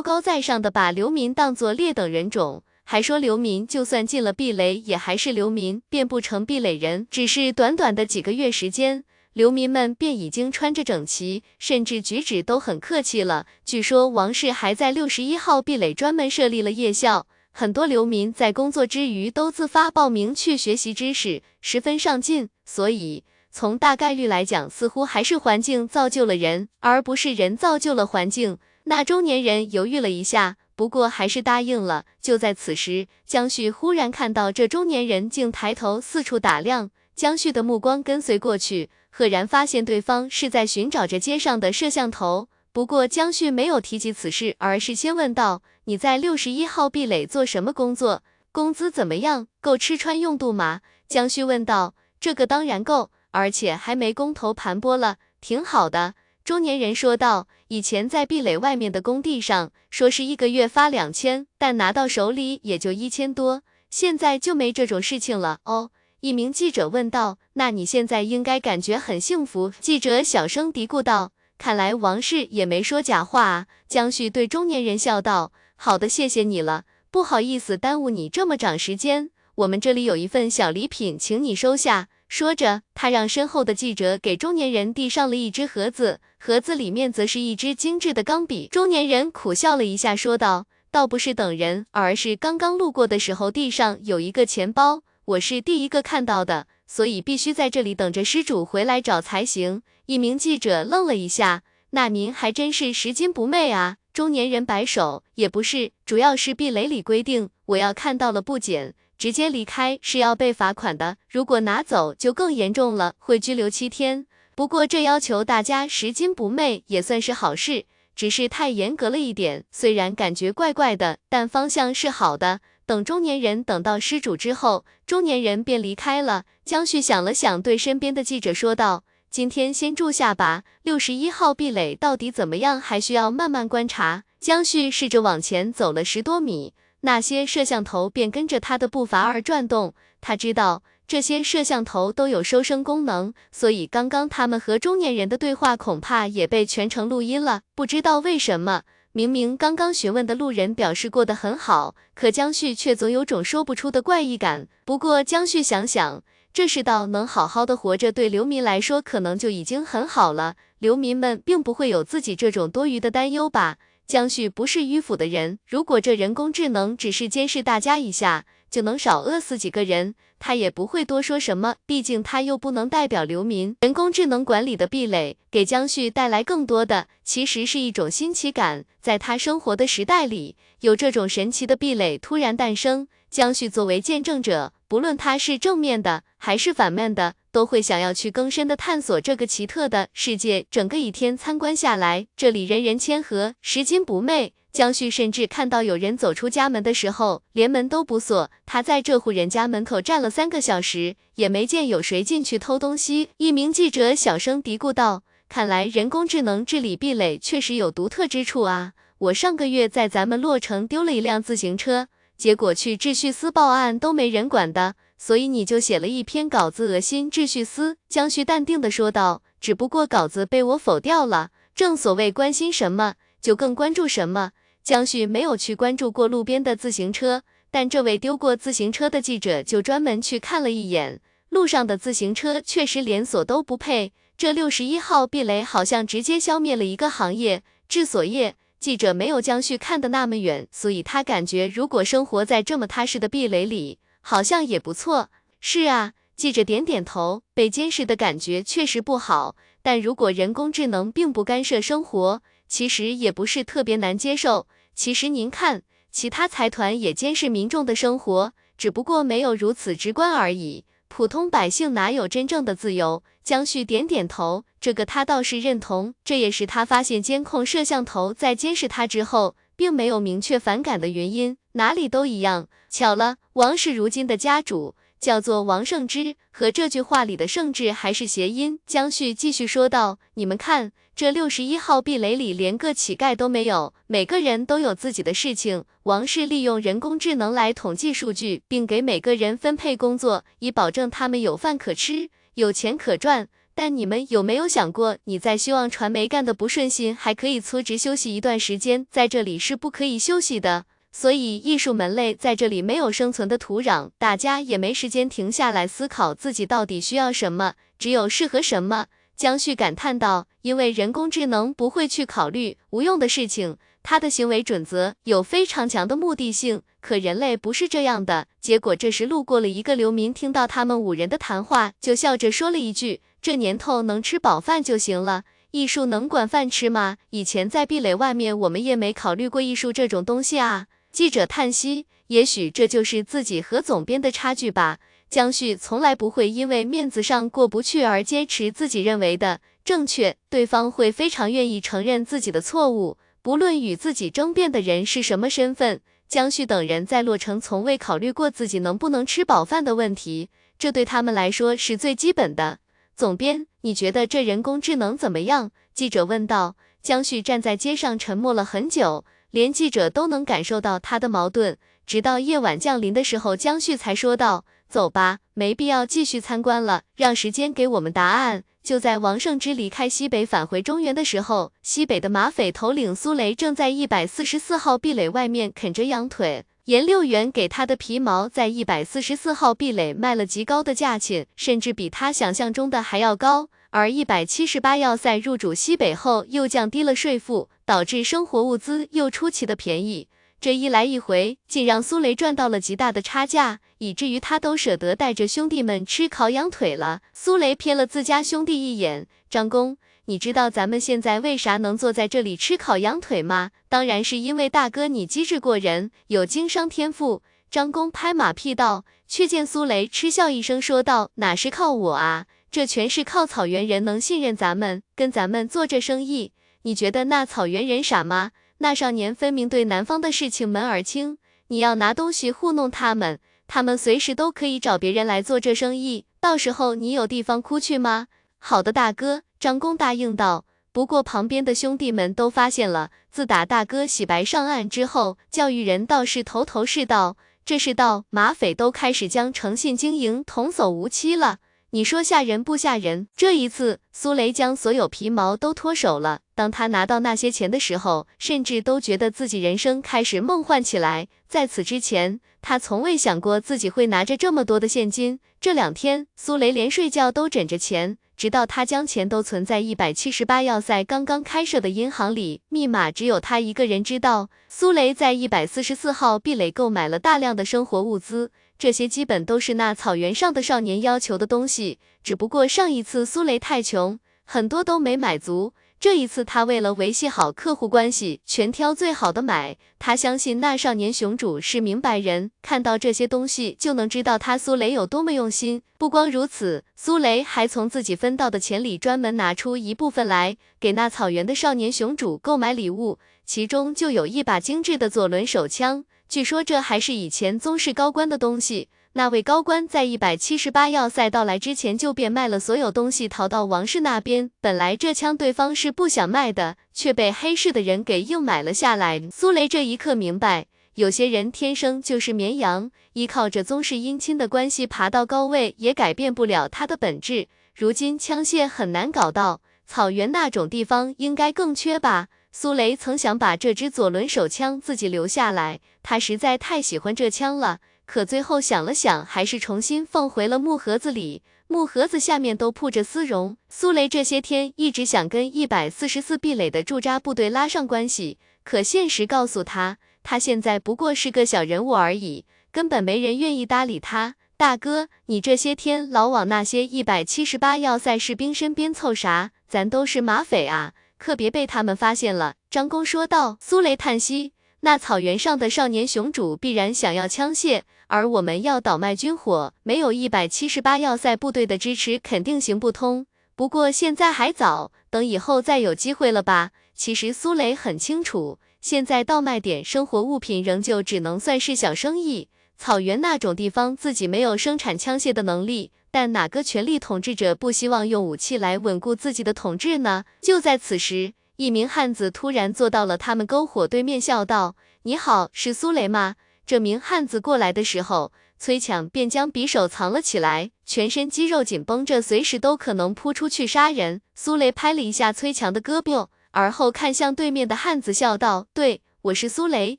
高在上的把流民当作劣等人种，还说流民就算进了壁垒，也还是流民，变不成壁垒人。只是短短的几个月时间，流民们便已经穿着整齐，甚至举止都很客气了。据说王室还在六十一号壁垒专门设立了夜校。很多流民在工作之余都自发报名去学习知识，十分上进。所以从大概率来讲，似乎还是环境造就了人，而不是人造就了环境。那中年人犹豫了一下，不过还是答应了。就在此时，江旭忽然看到这中年人竟抬头四处打量，江旭的目光跟随过去，赫然发现对方是在寻找着街上的摄像头。不过江旭没有提及此事，而是先问道：“你在六十一号壁垒做什么工作？工资怎么样？够吃穿用度吗？”江旭问道：“这个当然够，而且还没工头盘剥了，挺好的。”中年人说道：“以前在壁垒外面的工地上，说是一个月发两千，但拿到手里也就一千多，现在就没这种事情了。”哦，一名记者问道：“那你现在应该感觉很幸福？”记者小声嘀咕道。看来王氏也没说假话啊！江旭对中年人笑道：“好的，谢谢你了，不好意思耽误你这么长时间。我们这里有一份小礼品，请你收下。”说着，他让身后的记者给中年人递上了一只盒子，盒子里面则是一支精致的钢笔。中年人苦笑了一下，说道：“倒不是等人，而是刚刚路过的时候，地上有一个钱包，我是第一个看到的。”所以必须在这里等着失主回来找才行。一名记者愣了一下，那您还真是拾金不昧啊！中年人摆手，也不是，主要是壁垒里规定，我要看到了不捡，直接离开是要被罚款的。如果拿走就更严重了，会拘留七天。不过这要求大家拾金不昧也算是好事，只是太严格了一点。虽然感觉怪怪的，但方向是好的。等中年人等到失主之后，中年人便离开了。江旭想了想，对身边的记者说道：“今天先住下吧。六十一号壁垒到底怎么样，还需要慢慢观察。”江旭试着往前走了十多米，那些摄像头便跟着他的步伐而转动。他知道这些摄像头都有收声功能，所以刚刚他们和中年人的对话恐怕也被全程录音了。不知道为什么。明明刚刚询问的路人表示过得很好，可江旭却总有种说不出的怪异感。不过江旭想想，这世道能好好的活着，对流民来说可能就已经很好了。流民们并不会有自己这种多余的担忧吧？江旭不是迂腐的人，如果这人工智能只是监视大家一下，就能少饿死几个人，他也不会多说什么。毕竟他又不能代表流民。人工智能管理的壁垒，给江旭带来更多的，其实是一种新奇感。在他生活的时代里，有这种神奇的壁垒突然诞生，江旭作为见证者，不论他是正面的还是反面的。都会想要去更深的探索这个奇特的世界。整个一天参观下来，这里人人谦和，拾金不昧。江旭甚至看到有人走出家门的时候，连门都不锁。他在这户人家门口站了三个小时，也没见有谁进去偷东西。一名记者小声嘀咕道：“看来人工智能治理壁垒确实有独特之处啊！我上个月在咱们洛城丢了一辆自行车，结果去秩序司报案都没人管的。”所以你就写了一篇稿子恶心秩序司，江旭淡定地说道。只不过稿子被我否掉了。正所谓关心什么，就更关注什么。江旭没有去关注过路边的自行车，但这位丢过自行车的记者就专门去看了一眼。路上的自行车确实连锁都不配，这六十一号壁垒好像直接消灭了一个行业——制锁业。记者没有江旭看的那么远，所以他感觉如果生活在这么踏实的壁垒里。好像也不错，是啊，记者点点头，被监视的感觉确实不好，但如果人工智能并不干涉生活，其实也不是特别难接受。其实您看，其他财团也监视民众的生活，只不过没有如此直观而已。普通百姓哪有真正的自由？江旭点点头，这个他倒是认同，这也是他发现监控摄像头在监视他之后。并没有明确反感的原因，哪里都一样。巧了，王氏如今的家主叫做王胜之，和这句话里的胜字还是谐音。江旭继续说道：“你们看，这六十一号壁垒里连个乞丐都没有，每个人都有自己的事情。王氏利用人工智能来统计数据，并给每个人分配工作，以保证他们有饭可吃，有钱可赚。”但你们有没有想过，你在希望传媒干的不顺心，还可以辞职休息一段时间，在这里是不可以休息的。所以艺术门类在这里没有生存的土壤，大家也没时间停下来思考自己到底需要什么，只有适合什么。江旭感叹道：“因为人工智能不会去考虑无用的事情，它的行为准则有非常强的目的性。可人类不是这样的。”结果这时路过了一个流民，听到他们五人的谈话，就笑着说了一句。这年头能吃饱饭就行了，艺术能管饭吃吗？以前在壁垒外面，我们也没考虑过艺术这种东西啊。记者叹息，也许这就是自己和总编的差距吧。江旭从来不会因为面子上过不去而坚持自己认为的正确，对方会非常愿意承认自己的错误，不论与自己争辩的人是什么身份。江旭等人在洛城从未考虑过自己能不能吃饱饭的问题，这对他们来说是最基本的。总编，你觉得这人工智能怎么样？记者问道。江旭站在街上沉默了很久，连记者都能感受到他的矛盾。直到夜晚降临的时候，江旭才说道：“走吧，没必要继续参观了，让时间给我们答案。”就在王胜之离开西北返回中原的时候，西北的马匪头领苏雷正在一百四十四号壁垒外面啃着羊腿。颜六元给他的皮毛在一百四十四号壁垒卖了极高的价钱，甚至比他想象中的还要高。而一百七十八要塞入主西北后，又降低了税负，导致生活物资又出奇的便宜。这一来一回，竟让苏雷赚到了极大的差价，以至于他都舍得带着兄弟们吃烤羊腿了。苏雷瞥了自家兄弟一眼，张工。你知道咱们现在为啥能坐在这里吃烤羊腿吗？当然是因为大哥你机智过人，有经商天赋。张工拍马屁道，却见苏雷嗤笑一声说道：“哪是靠我啊，这全是靠草原人能信任咱们，跟咱们做这生意。你觉得那草原人傻吗？那少年分明对南方的事情门儿清，你要拿东西糊弄他们，他们随时都可以找别人来做这生意，到时候你有地方哭去吗？好的，大哥。”张公答应道，不过旁边的兄弟们都发现了，自打大哥洗白上岸之后，教育人倒是头头是道，这世道马匪都开始将诚信经营童叟无欺了。你说吓人不吓人？这一次，苏雷将所有皮毛都脱手了。当他拿到那些钱的时候，甚至都觉得自己人生开始梦幻起来。在此之前，他从未想过自己会拿着这么多的现金。这两天，苏雷连睡觉都枕着钱。直到他将钱都存在一百七十八要塞刚刚开设的银行里，密码只有他一个人知道。苏雷在一百四十四号壁垒购买了大量的生活物资，这些基本都是那草原上的少年要求的东西，只不过上一次苏雷太穷，很多都没买足。这一次，他为了维系好客户关系，全挑最好的买。他相信那少年雄主是明白人，看到这些东西就能知道他苏雷有多么用心。不光如此，苏雷还从自己分到的钱里专门拿出一部分来给那草原的少年雄主购买礼物，其中就有一把精致的左轮手枪。据说这还是以前宗室高官的东西。那位高官在一百七十八要塞到来之前就变卖了所有东西，逃到王室那边。本来这枪对方是不想卖的，却被黑市的人给硬买了下来。苏雷这一刻明白，有些人天生就是绵羊，依靠着宗室姻亲的关系爬到高位，也改变不了他的本质。如今枪械很难搞到，草原那种地方应该更缺吧？苏雷曾想把这支左轮手枪自己留下来，他实在太喜欢这枪了。可最后想了想，还是重新放回了木盒子里。木盒子下面都铺着丝绒。苏雷这些天一直想跟一百四十四壁垒的驻扎部队拉上关系，可现实告诉他，他现在不过是个小人物而已，根本没人愿意搭理他。大哥，你这些天老往那些一百七十八要塞士兵身边凑啥？咱都是马匪啊，可别被他们发现了。张公说道。苏雷叹息。那草原上的少年雄主必然想要枪械，而我们要倒卖军火，没有一百七十八要塞部队的支持，肯定行不通。不过现在还早，等以后再有机会了吧。其实苏雷很清楚，现在倒卖点生活物品仍旧只能算是小生意。草原那种地方，自己没有生产枪械的能力，但哪个权力统治者不希望用武器来稳固自己的统治呢？就在此时。一名汉子突然坐到了他们篝火对面，笑道：“你好，是苏雷吗？”这名汉子过来的时候，崔强便将匕首藏了起来，全身肌肉紧绷着，随时都可能扑出去杀人。苏雷拍了一下崔强的胳膊，而后看向对面的汉子，笑道：“对，我是苏雷，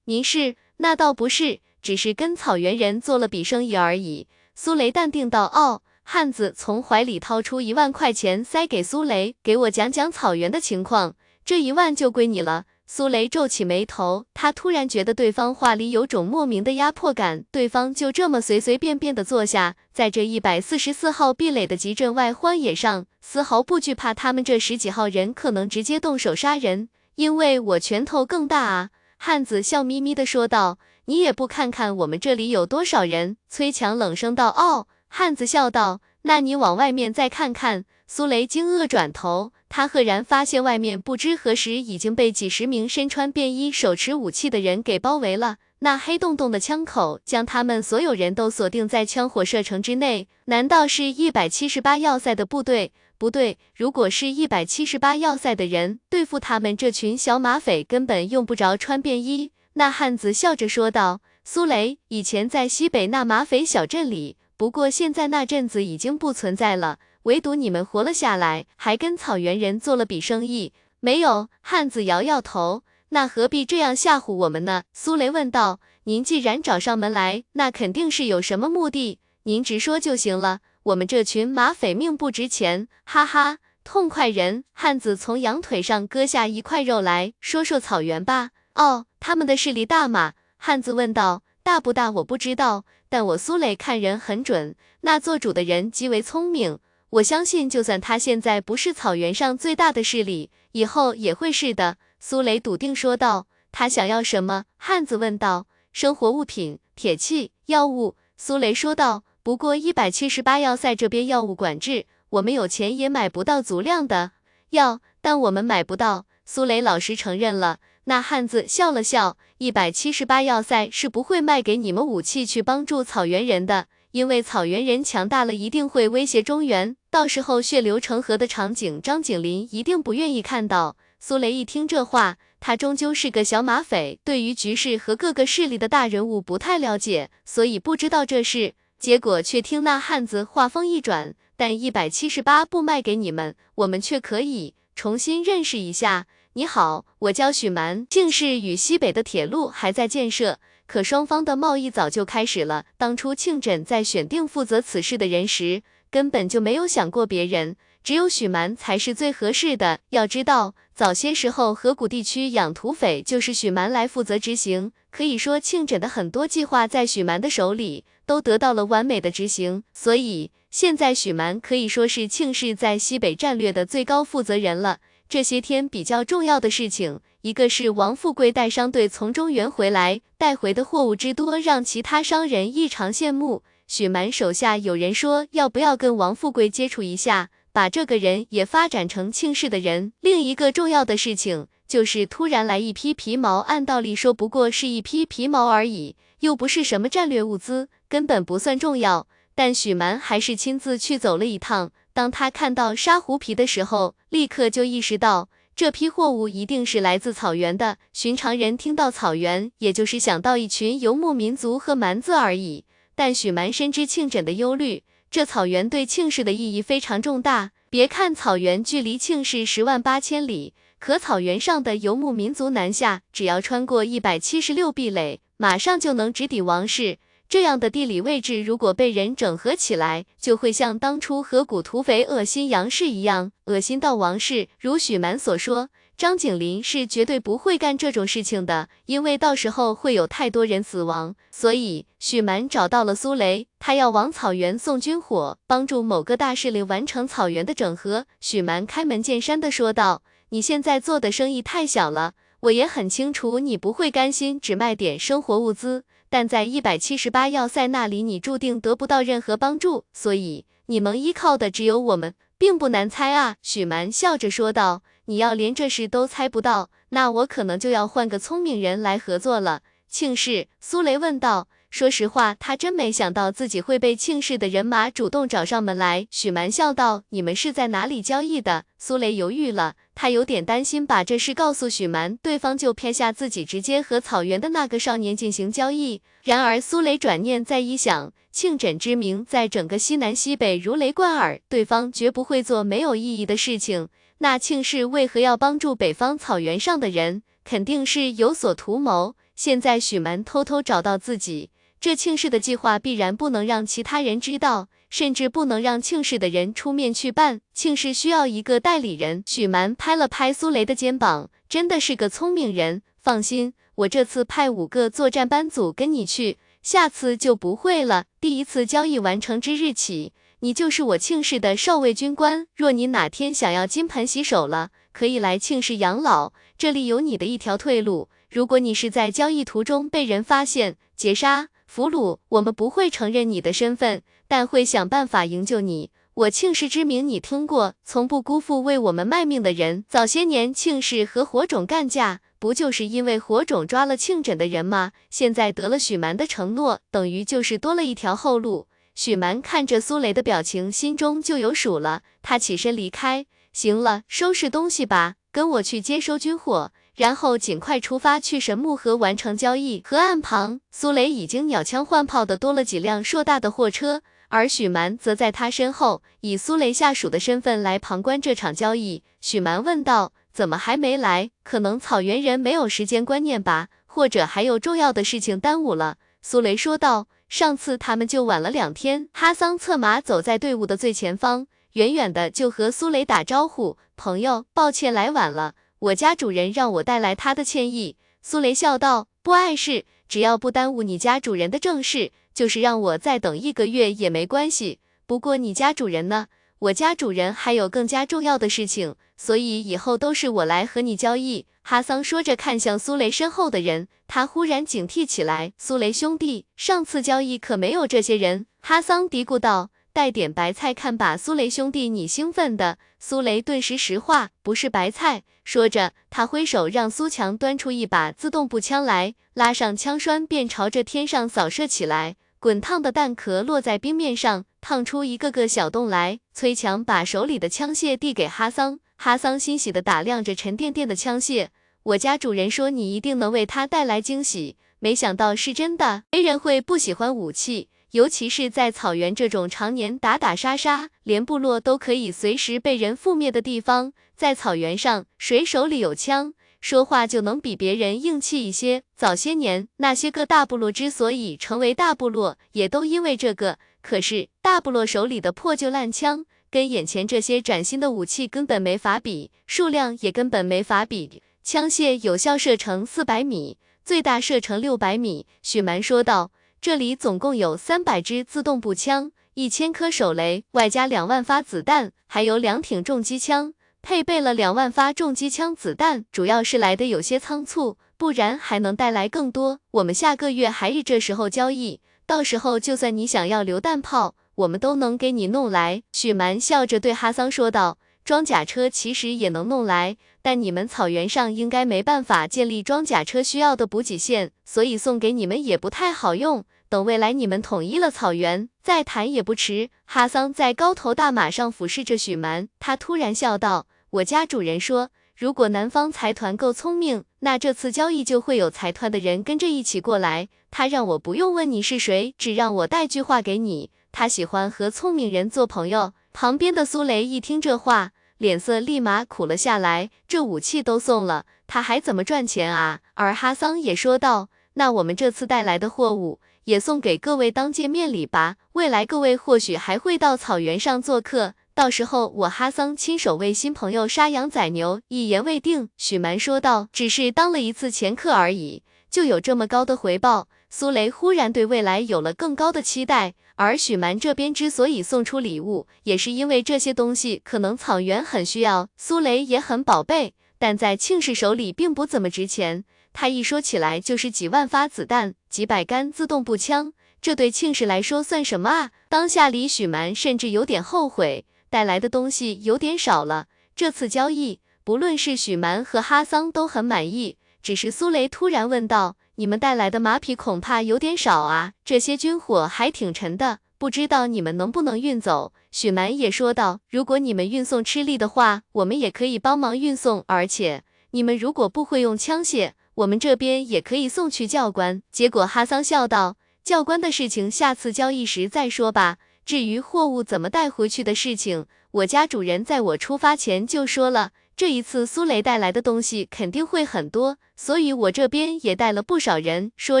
您是？那倒不是，只是跟草原人做了笔生意而已。”苏雷淡定道：“哦。”汉子从怀里掏出一万块钱，塞给苏雷：“给我讲讲草原的情况。”这一万就归你了。苏雷皱起眉头，他突然觉得对方话里有种莫名的压迫感。对方就这么随随便便的坐下，在这一百四十四号壁垒的集镇外荒野上，丝毫不惧怕他们这十几号人可能直接动手杀人，因为我拳头更大啊！汉子笑眯眯的说道。你也不看看我们这里有多少人？崔强冷声道。哦，汉子笑道。那你往外面再看看。苏雷惊愕转头。他赫然发现外面不知何时已经被几十名身穿便衣、手持武器的人给包围了。那黑洞洞的枪口将他们所有人都锁定在枪火射程之内。难道是一百七十八要塞的部队？不对，如果是一百七十八要塞的人，对付他们这群小马匪根本用不着穿便衣。那汉子笑着说道：“苏雷，以前在西北那马匪小镇里，不过现在那镇子已经不存在了。”唯独你们活了下来，还跟草原人做了笔生意，没有？汉子摇摇头，那何必这样吓唬我们呢？苏雷问道。您既然找上门来，那肯定是有什么目的，您直说就行了。我们这群马匪命不值钱，哈哈，痛快人。汉子从羊腿上割下一块肉来说说草原吧。哦，他们的势力大吗？汉子问道。大不大我不知道，但我苏雷看人很准，那做主的人极为聪明。我相信，就算他现在不是草原上最大的势力，以后也会是的。苏雷笃定说道。他想要什么？汉子问道。生活物品、铁器、药物。苏雷说道。不过一百七十八要塞这边药物管制，我们有钱也买不到足量的药，但我们买不到。苏雷老实承认了。那汉子笑了笑。一百七十八要塞是不会卖给你们武器去帮助草原人的。因为草原人强大了，一定会威胁中原，到时候血流成河的场景，张景林一定不愿意看到。苏雷一听这话，他终究是个小马匪，对于局势和各个势力的大人物不太了解，所以不知道这事。结果却听那汉子话锋一转，但一百七十八不卖给你们，我们却可以重新认识一下。你好，我叫许蛮，庆氏与西北的铁路还在建设。可双方的贸易早就开始了。当初庆枕在选定负责此事的人时，根本就没有想过别人，只有许蛮才是最合适的。要知道，早些时候河谷地区养土匪就是许蛮来负责执行，可以说庆枕的很多计划在许蛮的手里都得到了完美的执行。所以现在许蛮可以说是庆氏在西北战略的最高负责人了。这些天比较重要的事情，一个是王富贵带商队从中原回来，带回的货物之多，让其他商人异常羡慕。许蛮手下有人说，要不要跟王富贵接触一下，把这个人也发展成庆氏的人。另一个重要的事情，就是突然来一批皮毛，按道理说不过是一批皮毛而已，又不是什么战略物资，根本不算重要。但许蛮还是亲自去走了一趟。当他看到沙狐皮的时候，立刻就意识到这批货物一定是来自草原的。寻常人听到草原，也就是想到一群游牧民族和蛮子而已。但许蛮深知庆枕的忧虑，这草原对庆氏的意义非常重大。别看草原距离庆氏十万八千里，可草原上的游牧民族南下，只要穿过一百七十六壁垒，马上就能直抵王室。这样的地理位置，如果被人整合起来，就会像当初河谷土匪恶心杨氏一样，恶心到王氏。如许蛮所说，张景林是绝对不会干这种事情的，因为到时候会有太多人死亡。所以许蛮找到了苏雷，他要往草原送军火，帮助某个大势力完成草原的整合。许蛮开门见山的说道：“你现在做的生意太小了，我也很清楚你不会甘心只卖点生活物资。”但在一百七十八要塞那里，你注定得不到任何帮助，所以你们依靠的只有我们，并不难猜啊。许蛮笑着说道：“你要连这事都猜不到，那我可能就要换个聪明人来合作了。”庆氏，苏雷问道。说实话，他真没想到自己会被庆氏的人马主动找上门来。许蛮笑道：“你们是在哪里交易的？”苏雷犹豫了，他有点担心把这事告诉许蛮，对方就撇下自己，直接和草原的那个少年进行交易。然而苏雷转念再一想，庆枕之名在整个西南西北如雷贯耳，对方绝不会做没有意义的事情。那庆氏为何要帮助北方草原上的人？肯定是有所图谋。现在许蛮偷偷找到自己。这庆氏的计划必然不能让其他人知道，甚至不能让庆氏的人出面去办。庆氏需要一个代理人。许蛮拍了拍苏雷的肩膀，真的是个聪明人。放心，我这次派五个作战班组跟你去，下次就不会了。第一次交易完成之日起，你就是我庆氏的少尉军官。若你哪天想要金盆洗手了，可以来庆氏养老，这里有你的一条退路。如果你是在交易途中被人发现劫杀，俘虏，我们不会承认你的身份，但会想办法营救你。我庆氏之名你听过，从不辜负为我们卖命的人。早些年庆氏和火种干架，不就是因为火种抓了庆枕的人吗？现在得了许蛮的承诺，等于就是多了一条后路。许蛮看着苏雷的表情，心中就有数了。他起身离开。行了，收拾东西吧，跟我去接收军火。然后尽快出发去神木河完成交易。河岸旁，苏雷已经鸟枪换炮的多了几辆硕大的货车，而许蛮则在他身后，以苏雷下属的身份来旁观这场交易。许蛮问道：“怎么还没来？可能草原人没有时间观念吧，或者还有重要的事情耽误了。”苏雷说道：“上次他们就晚了两天。”哈桑策马走在队伍的最前方，远远的就和苏雷打招呼：“朋友，抱歉来晚了。”我家主人让我带来他的歉意。苏雷笑道：“不碍事，只要不耽误你家主人的正事，就是让我再等一个月也没关系。不过你家主人呢？我家主人还有更加重要的事情，所以以后都是我来和你交易。”哈桑说着，看向苏雷身后的人，他忽然警惕起来：“苏雷兄弟，上次交易可没有这些人。”哈桑嘀咕道。带点白菜，看把苏雷兄弟你兴奋的。苏雷顿时石化，不是白菜。说着，他挥手让苏强端出一把自动步枪来，拉上枪栓，便朝着天上扫射起来。滚烫的弹壳落在冰面上，烫出一个个小洞来。崔强把手里的枪械递给哈桑，哈桑欣喜地打量着沉甸甸的枪械。我家主人说你一定能为他带来惊喜，没想到是真的。没人会不喜欢武器。尤其是在草原这种常年打打杀杀，连部落都可以随时被人覆灭的地方，在草原上，谁手里有枪，说话就能比别人硬气一些。早些年，那些个大部落之所以成为大部落，也都因为这个。可是，大部落手里的破旧烂枪，跟眼前这些崭新的武器根本没法比，数量也根本没法比。枪械有效射程四百米，最大射程六百米。许蛮说道：“这里总共有三百支自动步枪，一千颗手雷，外加两万发子弹，还有两挺重机枪，配备了两万发重机枪子弹。主要是来的有些仓促，不然还能带来更多。我们下个月还是这时候交易，到时候就算你想要榴弹炮，我们都能给你弄来。”许蛮笑着对哈桑说道。装甲车其实也能弄来，但你们草原上应该没办法建立装甲车需要的补给线，所以送给你们也不太好用。等未来你们统一了草原，再谈也不迟。哈桑在高头大马上俯视着许蛮，他突然笑道：“我家主人说，如果南方财团够聪明，那这次交易就会有财团的人跟着一起过来。他让我不用问你是谁，只让我带句话给你。他喜欢和聪明人做朋友。”旁边的苏雷一听这话。脸色立马苦了下来，这武器都送了，他还怎么赚钱啊？而哈桑也说道：“那我们这次带来的货物也送给各位当见面礼吧。未来各位或许还会到草原上做客，到时候我哈桑亲手为新朋友杀羊宰牛，一言未定。”许蛮说道：“只是当了一次前客而已，就有这么高的回报。”苏雷忽然对未来有了更高的期待。而许蛮这边之所以送出礼物，也是因为这些东西可能草原很需要，苏雷也很宝贝，但在庆氏手里并不怎么值钱。他一说起来就是几万发子弹，几百杆自动步枪，这对庆氏来说算什么啊？当下李许蛮甚至有点后悔，带来的东西有点少了。这次交易，不论是许蛮和哈桑都很满意，只是苏雷突然问道。你们带来的马匹恐怕有点少啊，这些军火还挺沉的，不知道你们能不能运走？许蛮也说道，如果你们运送吃力的话，我们也可以帮忙运送，而且你们如果不会用枪械，我们这边也可以送去教官。结果哈桑笑道，教官的事情下次交易时再说吧，至于货物怎么带回去的事情，我家主人在我出发前就说了。这一次苏雷带来的东西肯定会很多，所以我这边也带了不少人。说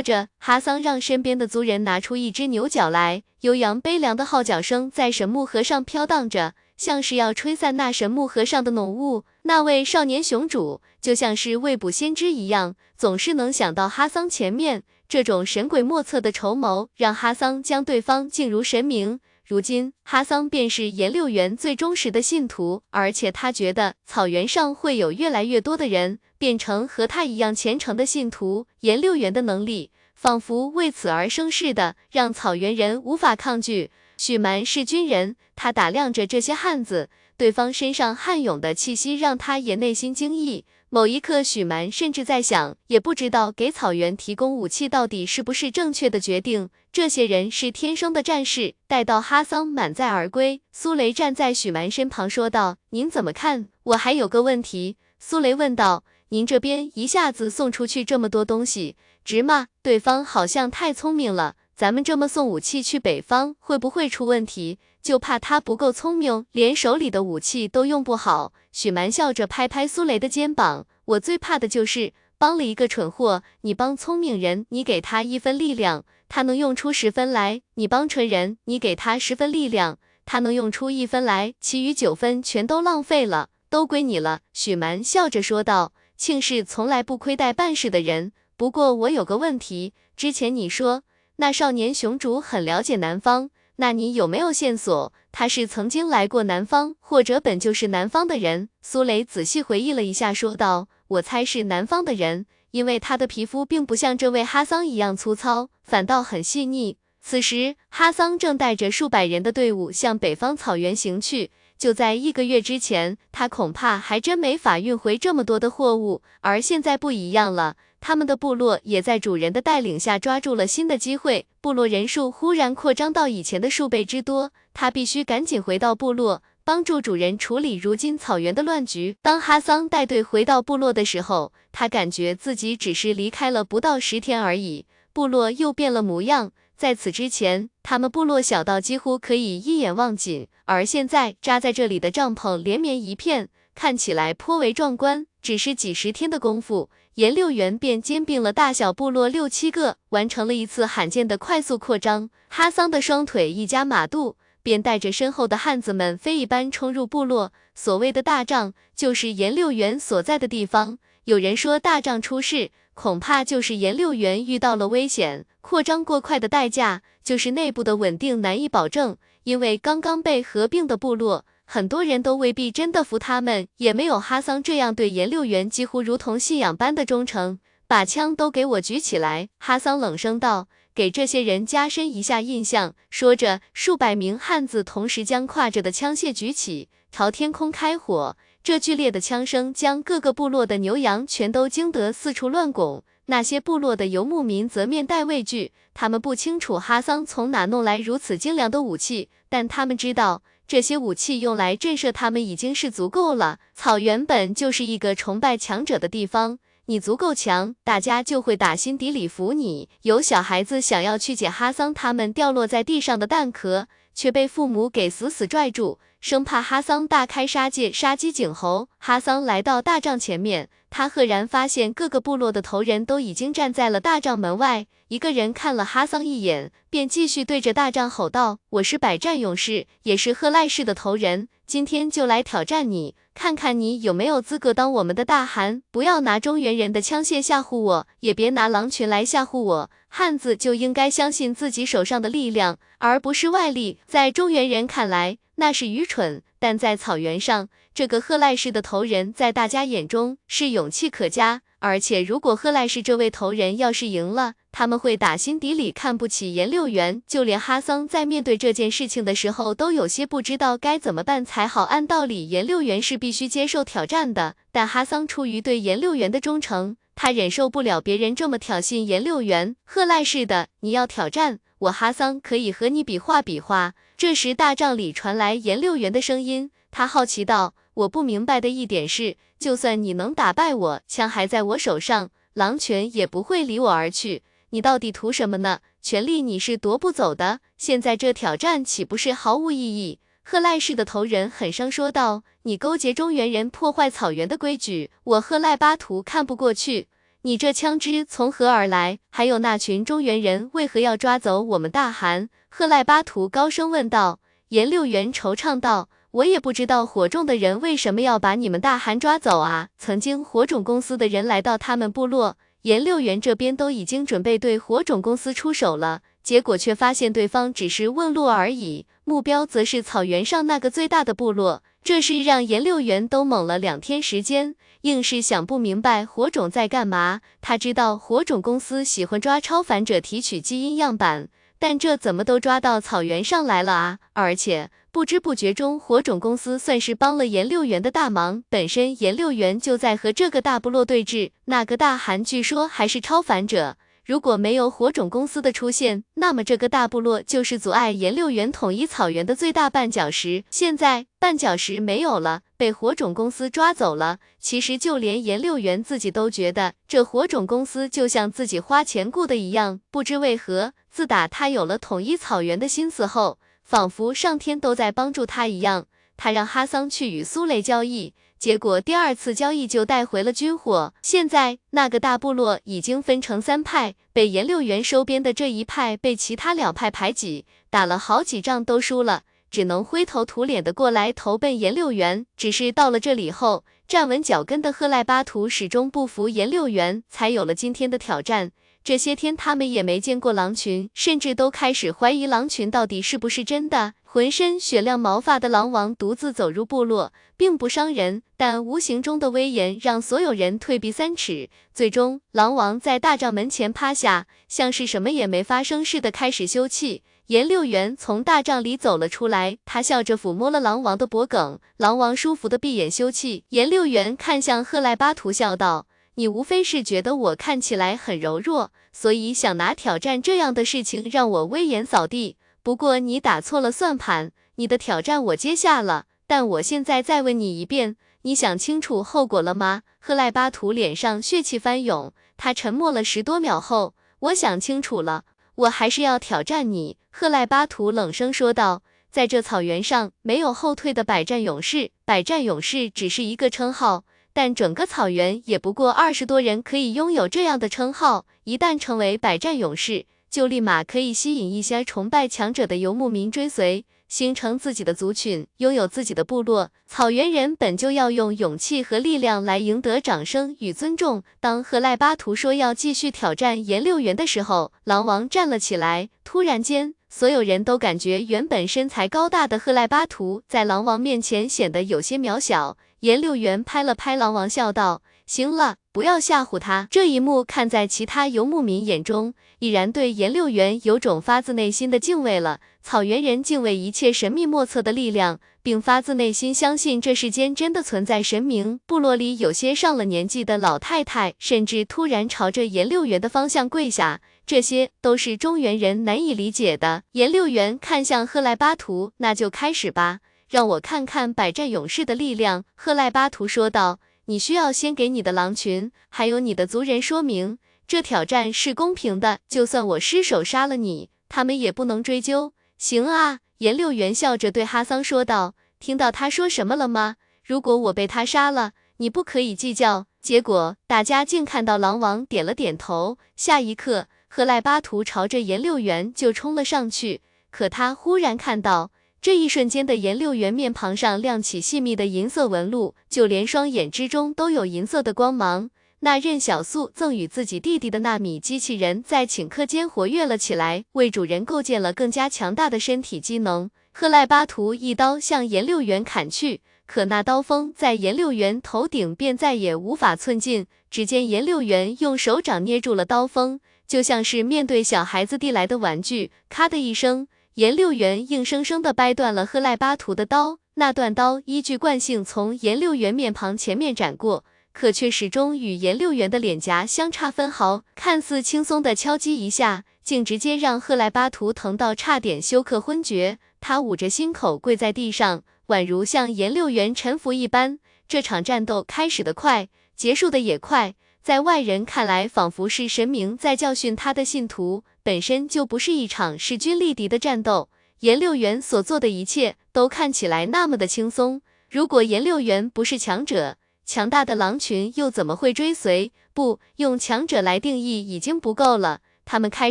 着，哈桑让身边的族人拿出一只牛角来，悠扬悲凉的号角声在神木河上飘荡着，像是要吹散那神木河上的浓雾。那位少年雄主就像是未卜先知一样，总是能想到哈桑前面。这种神鬼莫测的筹谋，让哈桑将对方敬如神明。如今，哈桑便是颜六元最忠实的信徒，而且他觉得草原上会有越来越多的人变成和他一样虔诚的信徒。颜六元的能力仿佛为此而生似的，让草原人无法抗拒。许蛮是军人，他打量着这些汉子，对方身上悍勇的气息让他也内心惊异。某一刻，许蛮甚至在想，也不知道给草原提供武器到底是不是正确的决定。这些人是天生的战士。待到哈桑满载而归，苏雷站在许蛮身旁说道：“您怎么看？我还有个问题。”苏雷问道：“您这边一下子送出去这么多东西，值吗？对方好像太聪明了，咱们这么送武器去北方，会不会出问题？就怕他不够聪明，连手里的武器都用不好。”许蛮笑着拍拍苏雷的肩膀：“我最怕的就是帮了一个蠢货。你帮聪明人，你给他一分力量。”他能用出十分来，你帮纯人，你给他十分力量，他能用出一分来，其余九分全都浪费了，都归你了。许蛮笑着说道：“庆氏从来不亏待办事的人。不过我有个问题，之前你说那少年雄主很了解南方，那你有没有线索？他是曾经来过南方，或者本就是南方的人？”苏雷仔细回忆了一下，说道：“我猜是南方的人。”因为他的皮肤并不像这位哈桑一样粗糙，反倒很细腻。此时，哈桑正带着数百人的队伍向北方草原行去。就在一个月之前，他恐怕还真没法运回这么多的货物。而现在不一样了，他们的部落也在主人的带领下抓住了新的机会，部落人数忽然扩张到以前的数倍之多。他必须赶紧回到部落。帮助主人处理如今草原的乱局。当哈桑带队回到部落的时候，他感觉自己只是离开了不到十天而已，部落又变了模样。在此之前，他们部落小到几乎可以一眼望尽，而现在扎在这里的帐篷连绵一片，看起来颇为壮观。只是几十天的功夫，颜六元便兼并了大小部落六七个，完成了一次罕见的快速扩张。哈桑的双腿一夹马肚。便带着身后的汉子们飞一般冲入部落。所谓的大帐，就是颜六元所在的地方。有人说大帐出事，恐怕就是颜六元遇到了危险。扩张过快的代价，就是内部的稳定难以保证。因为刚刚被合并的部落，很多人都未必真的服他们，也没有哈桑这样对颜六元几乎如同信仰般的忠诚。把枪都给我举起来！哈桑冷声道。给这些人加深一下印象。说着，数百名汉子同时将挎着的枪械举起，朝天空开火。这剧烈的枪声将各个部落的牛羊全都惊得四处乱拱。那些部落的游牧民则面带畏惧，他们不清楚哈桑从哪弄来如此精良的武器，但他们知道这些武器用来震慑他们已经是足够了。草原本就是一个崇拜强者的地方。你足够强，大家就会打心底里服你。有小孩子想要去捡哈桑他们掉落在地上的蛋壳，却被父母给死死拽住，生怕哈桑大开杀戒，杀鸡儆猴。哈桑来到大帐前面，他赫然发现各个部落的头人都已经站在了大帐门外。一个人看了哈桑一眼，便继续对着大帐吼道：“我是百战勇士，也是赫赖氏的头人，今天就来挑战你。”看看你有没有资格当我们的大汗！不要拿中原人的枪械吓唬我，也别拿狼群来吓唬我。汉子就应该相信自己手上的力量，而不是外力。在中原人看来，那是愚蠢；但在草原上，这个贺赖氏的头人，在大家眼中是勇气可嘉。而且，如果贺赖氏这位头人要是赢了，他们会打心底里看不起颜六元。就连哈桑在面对这件事情的时候，都有些不知道该怎么办才好。按道理，颜六元是必须接受挑战的，但哈桑出于对颜六元的忠诚，他忍受不了别人这么挑衅颜六元。贺赖似的，你要挑战我，哈桑可以和你比划比划。这时，大帐里传来颜六元的声音，他好奇道。我不明白的一点是，就算你能打败我，枪还在我手上，狼群也不会离我而去。你到底图什么呢？权力你是夺不走的。现在这挑战岂不是毫无意义？贺赖氏的头人很伤说道：“你勾结中原人破坏草原的规矩，我贺赖巴图看不过去。你这枪支从何而来？还有那群中原人为何要抓走我们大汗？”贺赖巴图高声问道。颜六元惆怅道。我也不知道火种的人为什么要把你们大汗抓走啊！曾经火种公司的人来到他们部落，颜六元这边都已经准备对火种公司出手了，结果却发现对方只是问路而已，目标则是草原上那个最大的部落。这事让颜六元都懵了两天时间，硬是想不明白火种在干嘛。他知道火种公司喜欢抓超凡者提取基因样板，但这怎么都抓到草原上来了啊？而且。不知不觉中，火种公司算是帮了颜六元的大忙。本身颜六元就在和这个大部落对峙，那个大汗据说还是超凡者。如果没有火种公司的出现，那么这个大部落就是阻碍颜六元统一草原的最大绊脚石。现在绊脚石没有了，被火种公司抓走了。其实就连颜六元自己都觉得，这火种公司就像自己花钱雇的一样。不知为何，自打他有了统一草原的心思后，仿佛上天都在帮助他一样，他让哈桑去与苏雷交易，结果第二次交易就带回了军火。现在那个大部落已经分成三派，被颜六元收编的这一派被其他两派排挤，打了好几仗都输了，只能灰头土脸的过来投奔颜六元。只是到了这里后，站稳脚跟的赫赖巴图始终不服颜六元，才有了今天的挑战。这些天他们也没见过狼群，甚至都开始怀疑狼群到底是不是真的。浑身雪亮毛发的狼王独自走入部落，并不伤人，但无形中的威严让所有人退避三尺。最终，狼王在大帐门前趴下，像是什么也没发生似的开始休憩。颜六元从大帐里走了出来，他笑着抚摸了狼王的脖颈，狼王舒服的闭眼休憩。颜六元看向赫赖巴图，笑道。你无非是觉得我看起来很柔弱，所以想拿挑战这样的事情让我威严扫地。不过你打错了算盘，你的挑战我接下了，但我现在再问你一遍，你想清楚后果了吗？赫赖巴图脸上血气翻涌，他沉默了十多秒后，我想清楚了，我还是要挑战你。赫赖巴图冷声说道，在这草原上没有后退的百战勇士，百战勇士只是一个称号。但整个草原也不过二十多人可以拥有这样的称号，一旦成为百战勇士，就立马可以吸引一些崇拜强者的游牧民追随。形成自己的族群，拥有自己的部落。草原人本就要用勇气和力量来赢得掌声与尊重。当赫赖巴图说要继续挑战颜六元的时候，狼王站了起来。突然间，所有人都感觉原本身材高大的赫赖巴图在狼王面前显得有些渺小。颜六元拍了拍狼王，笑道。行了，不要吓唬他。这一幕看在其他游牧民眼中，已然对颜六元有种发自内心的敬畏了。草原人敬畏一切神秘莫测的力量，并发自内心相信这世间真的存在神明。部落里有些上了年纪的老太太，甚至突然朝着颜六元的方向跪下，这些都是中原人难以理解的。颜六元看向赫赖巴图，那就开始吧，让我看看百战勇士的力量。赫赖巴图说道。你需要先给你的狼群，还有你的族人说明，这挑战是公平的。就算我失手杀了你，他们也不能追究。行啊，颜六元笑着对哈桑说道。听到他说什么了吗？如果我被他杀了，你不可以计较。结果大家竟看到狼王点了点头。下一刻，赫赖巴图朝着颜六元就冲了上去。可他忽然看到。这一瞬间的颜六元面庞上亮起细密的银色纹路，就连双眼之中都有银色的光芒。那任小素赠予自己弟弟的纳米机器人在顷刻间活跃了起来，为主人构建了更加强大的身体机能。赫赖巴图一刀向颜六元砍去，可那刀锋在颜六元头顶便再也无法寸进。只见颜六元用手掌捏住了刀锋，就像是面对小孩子递来的玩具。咔的一声。颜六元硬生生地掰断了赫赖巴图的刀，那断刀依据惯性从颜六元面庞前面斩过，可却始终与颜六元的脸颊相差分毫。看似轻松的敲击一下，竟直接让赫赖巴图疼到差点休克昏厥。他捂着心口跪在地上，宛如向颜六元臣服一般。这场战斗开始的快，结束的也快，在外人看来，仿佛是神明在教训他的信徒。本身就不是一场势均力敌的战斗，颜六元所做的一切都看起来那么的轻松。如果颜六元不是强者，强大的狼群又怎么会追随？不用强者来定义已经不够了。他们开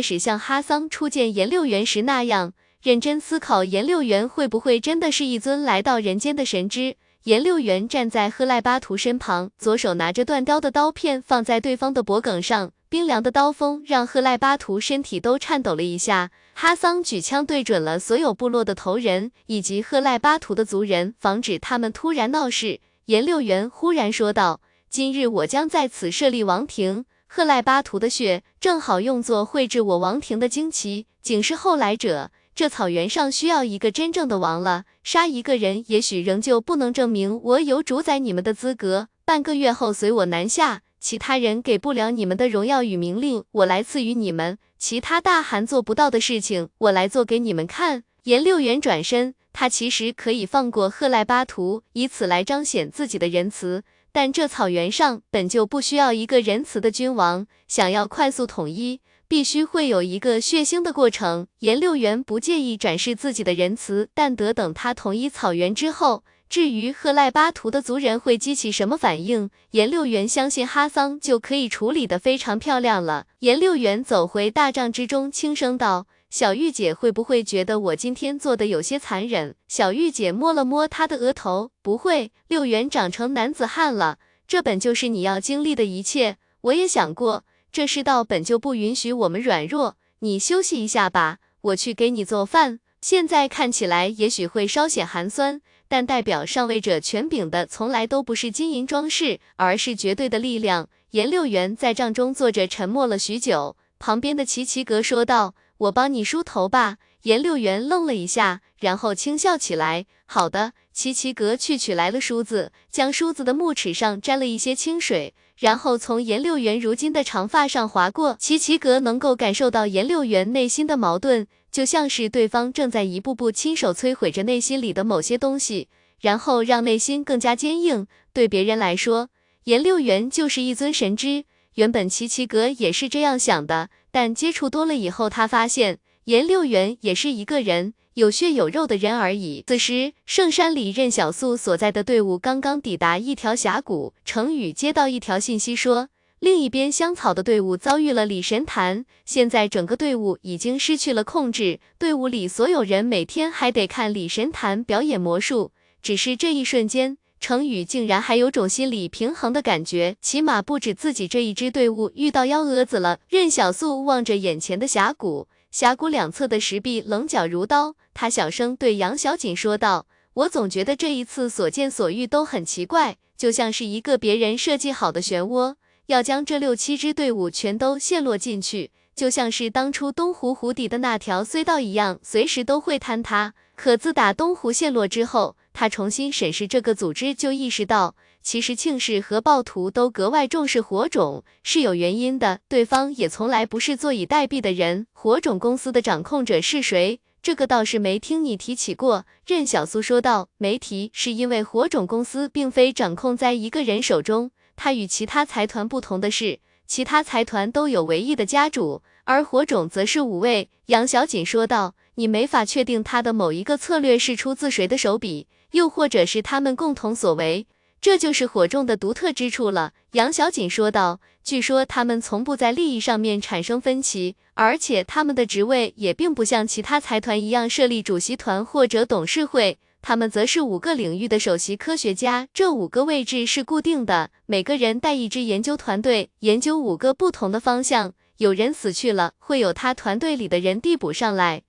始像哈桑初见颜六元时那样，认真思考颜六元会不会真的是一尊来到人间的神之。颜六元站在赫赖巴图身旁，左手拿着断刀的刀片放在对方的脖颈上。冰凉的刀锋让赫赖巴图身体都颤抖了一下。哈桑举枪对准了所有部落的头人以及赫赖巴图的族人，防止他们突然闹事。颜六元忽然说道：“今日我将在此设立王庭，赫赖巴图的血正好用作绘制我王庭的旌旗，警示后来者。这草原上需要一个真正的王了。杀一个人，也许仍旧不能证明我有主宰你们的资格。半个月后，随我南下。”其他人给不了你们的荣耀与名令，我来赐予你们；其他大汗做不到的事情，我来做给你们看。颜六元转身，他其实可以放过赫赖巴图，以此来彰显自己的仁慈。但这草原上本就不需要一个仁慈的君王，想要快速统一，必须会有一个血腥的过程。颜六元不介意展示自己的仁慈，但得等他统一草原之后。至于赫赖巴图的族人会激起什么反应，颜六元相信哈桑就可以处理得非常漂亮了。颜六元走回大帐之中，轻声道：“小玉姐会不会觉得我今天做的有些残忍？”小玉姐摸了摸他的额头，不会。六元长成男子汉了，这本就是你要经历的一切。我也想过，这世道本就不允许我们软弱。你休息一下吧，我去给你做饭。现在看起来也许会稍显寒酸。但代表上位者权柄的从来都不是金银装饰，而是绝对的力量。颜六元在帐中坐着，沉默了许久。旁边的齐齐格说道：“我帮你梳头吧。”颜六元愣了一下，然后轻笑起来：“好的。”齐齐格去取来了梳子，将梳子的木齿上沾了一些清水，然后从颜六元如今的长发上划过。齐齐格能够感受到颜六元内心的矛盾。就像是对方正在一步步亲手摧毁着内心里的某些东西，然后让内心更加坚硬。对别人来说，颜六元就是一尊神之。原本齐齐格也是这样想的，但接触多了以后，他发现颜六元也是一个人，有血有肉的人而已。此时，圣山里任小素所在的队伍刚刚抵达一条峡谷。程宇接到一条信息说。另一边，香草的队伍遭遇了李神坛，现在整个队伍已经失去了控制，队伍里所有人每天还得看李神坛表演魔术。只是这一瞬间，程宇竟然还有种心理平衡的感觉，起码不止自己这一支队伍遇到幺蛾子了。任小素望着眼前的峡谷，峡谷两侧的石壁棱角如刀，他小声对杨小锦说道：“我总觉得这一次所见所遇都很奇怪，就像是一个别人设计好的漩涡。”要将这六七支队伍全都陷落进去，就像是当初东湖湖底的那条隧道一样，随时都会坍塌。可自打东湖陷落之后，他重新审视这个组织，就意识到，其实庆氏和暴徒都格外重视火种，是有原因的。对方也从来不是坐以待毙的人。火种公司的掌控者是谁？这个倒是没听你提起过。任小苏说道，没提是因为火种公司并非掌控在一个人手中。他与其他财团不同的是，其他财团都有唯一的家主，而火种则是五位。杨小锦说道：“你没法确定他的某一个策略是出自谁的手笔，又或者是他们共同所为，这就是火种的独特之处了。”杨小锦说道：“据说他们从不在利益上面产生分歧，而且他们的职位也并不像其他财团一样设立主席团或者董事会。”他们则是五个领域的首席科学家，这五个位置是固定的，每个人带一支研究团队，研究五个不同的方向。有人死去了，会有他团队里的人递补上来，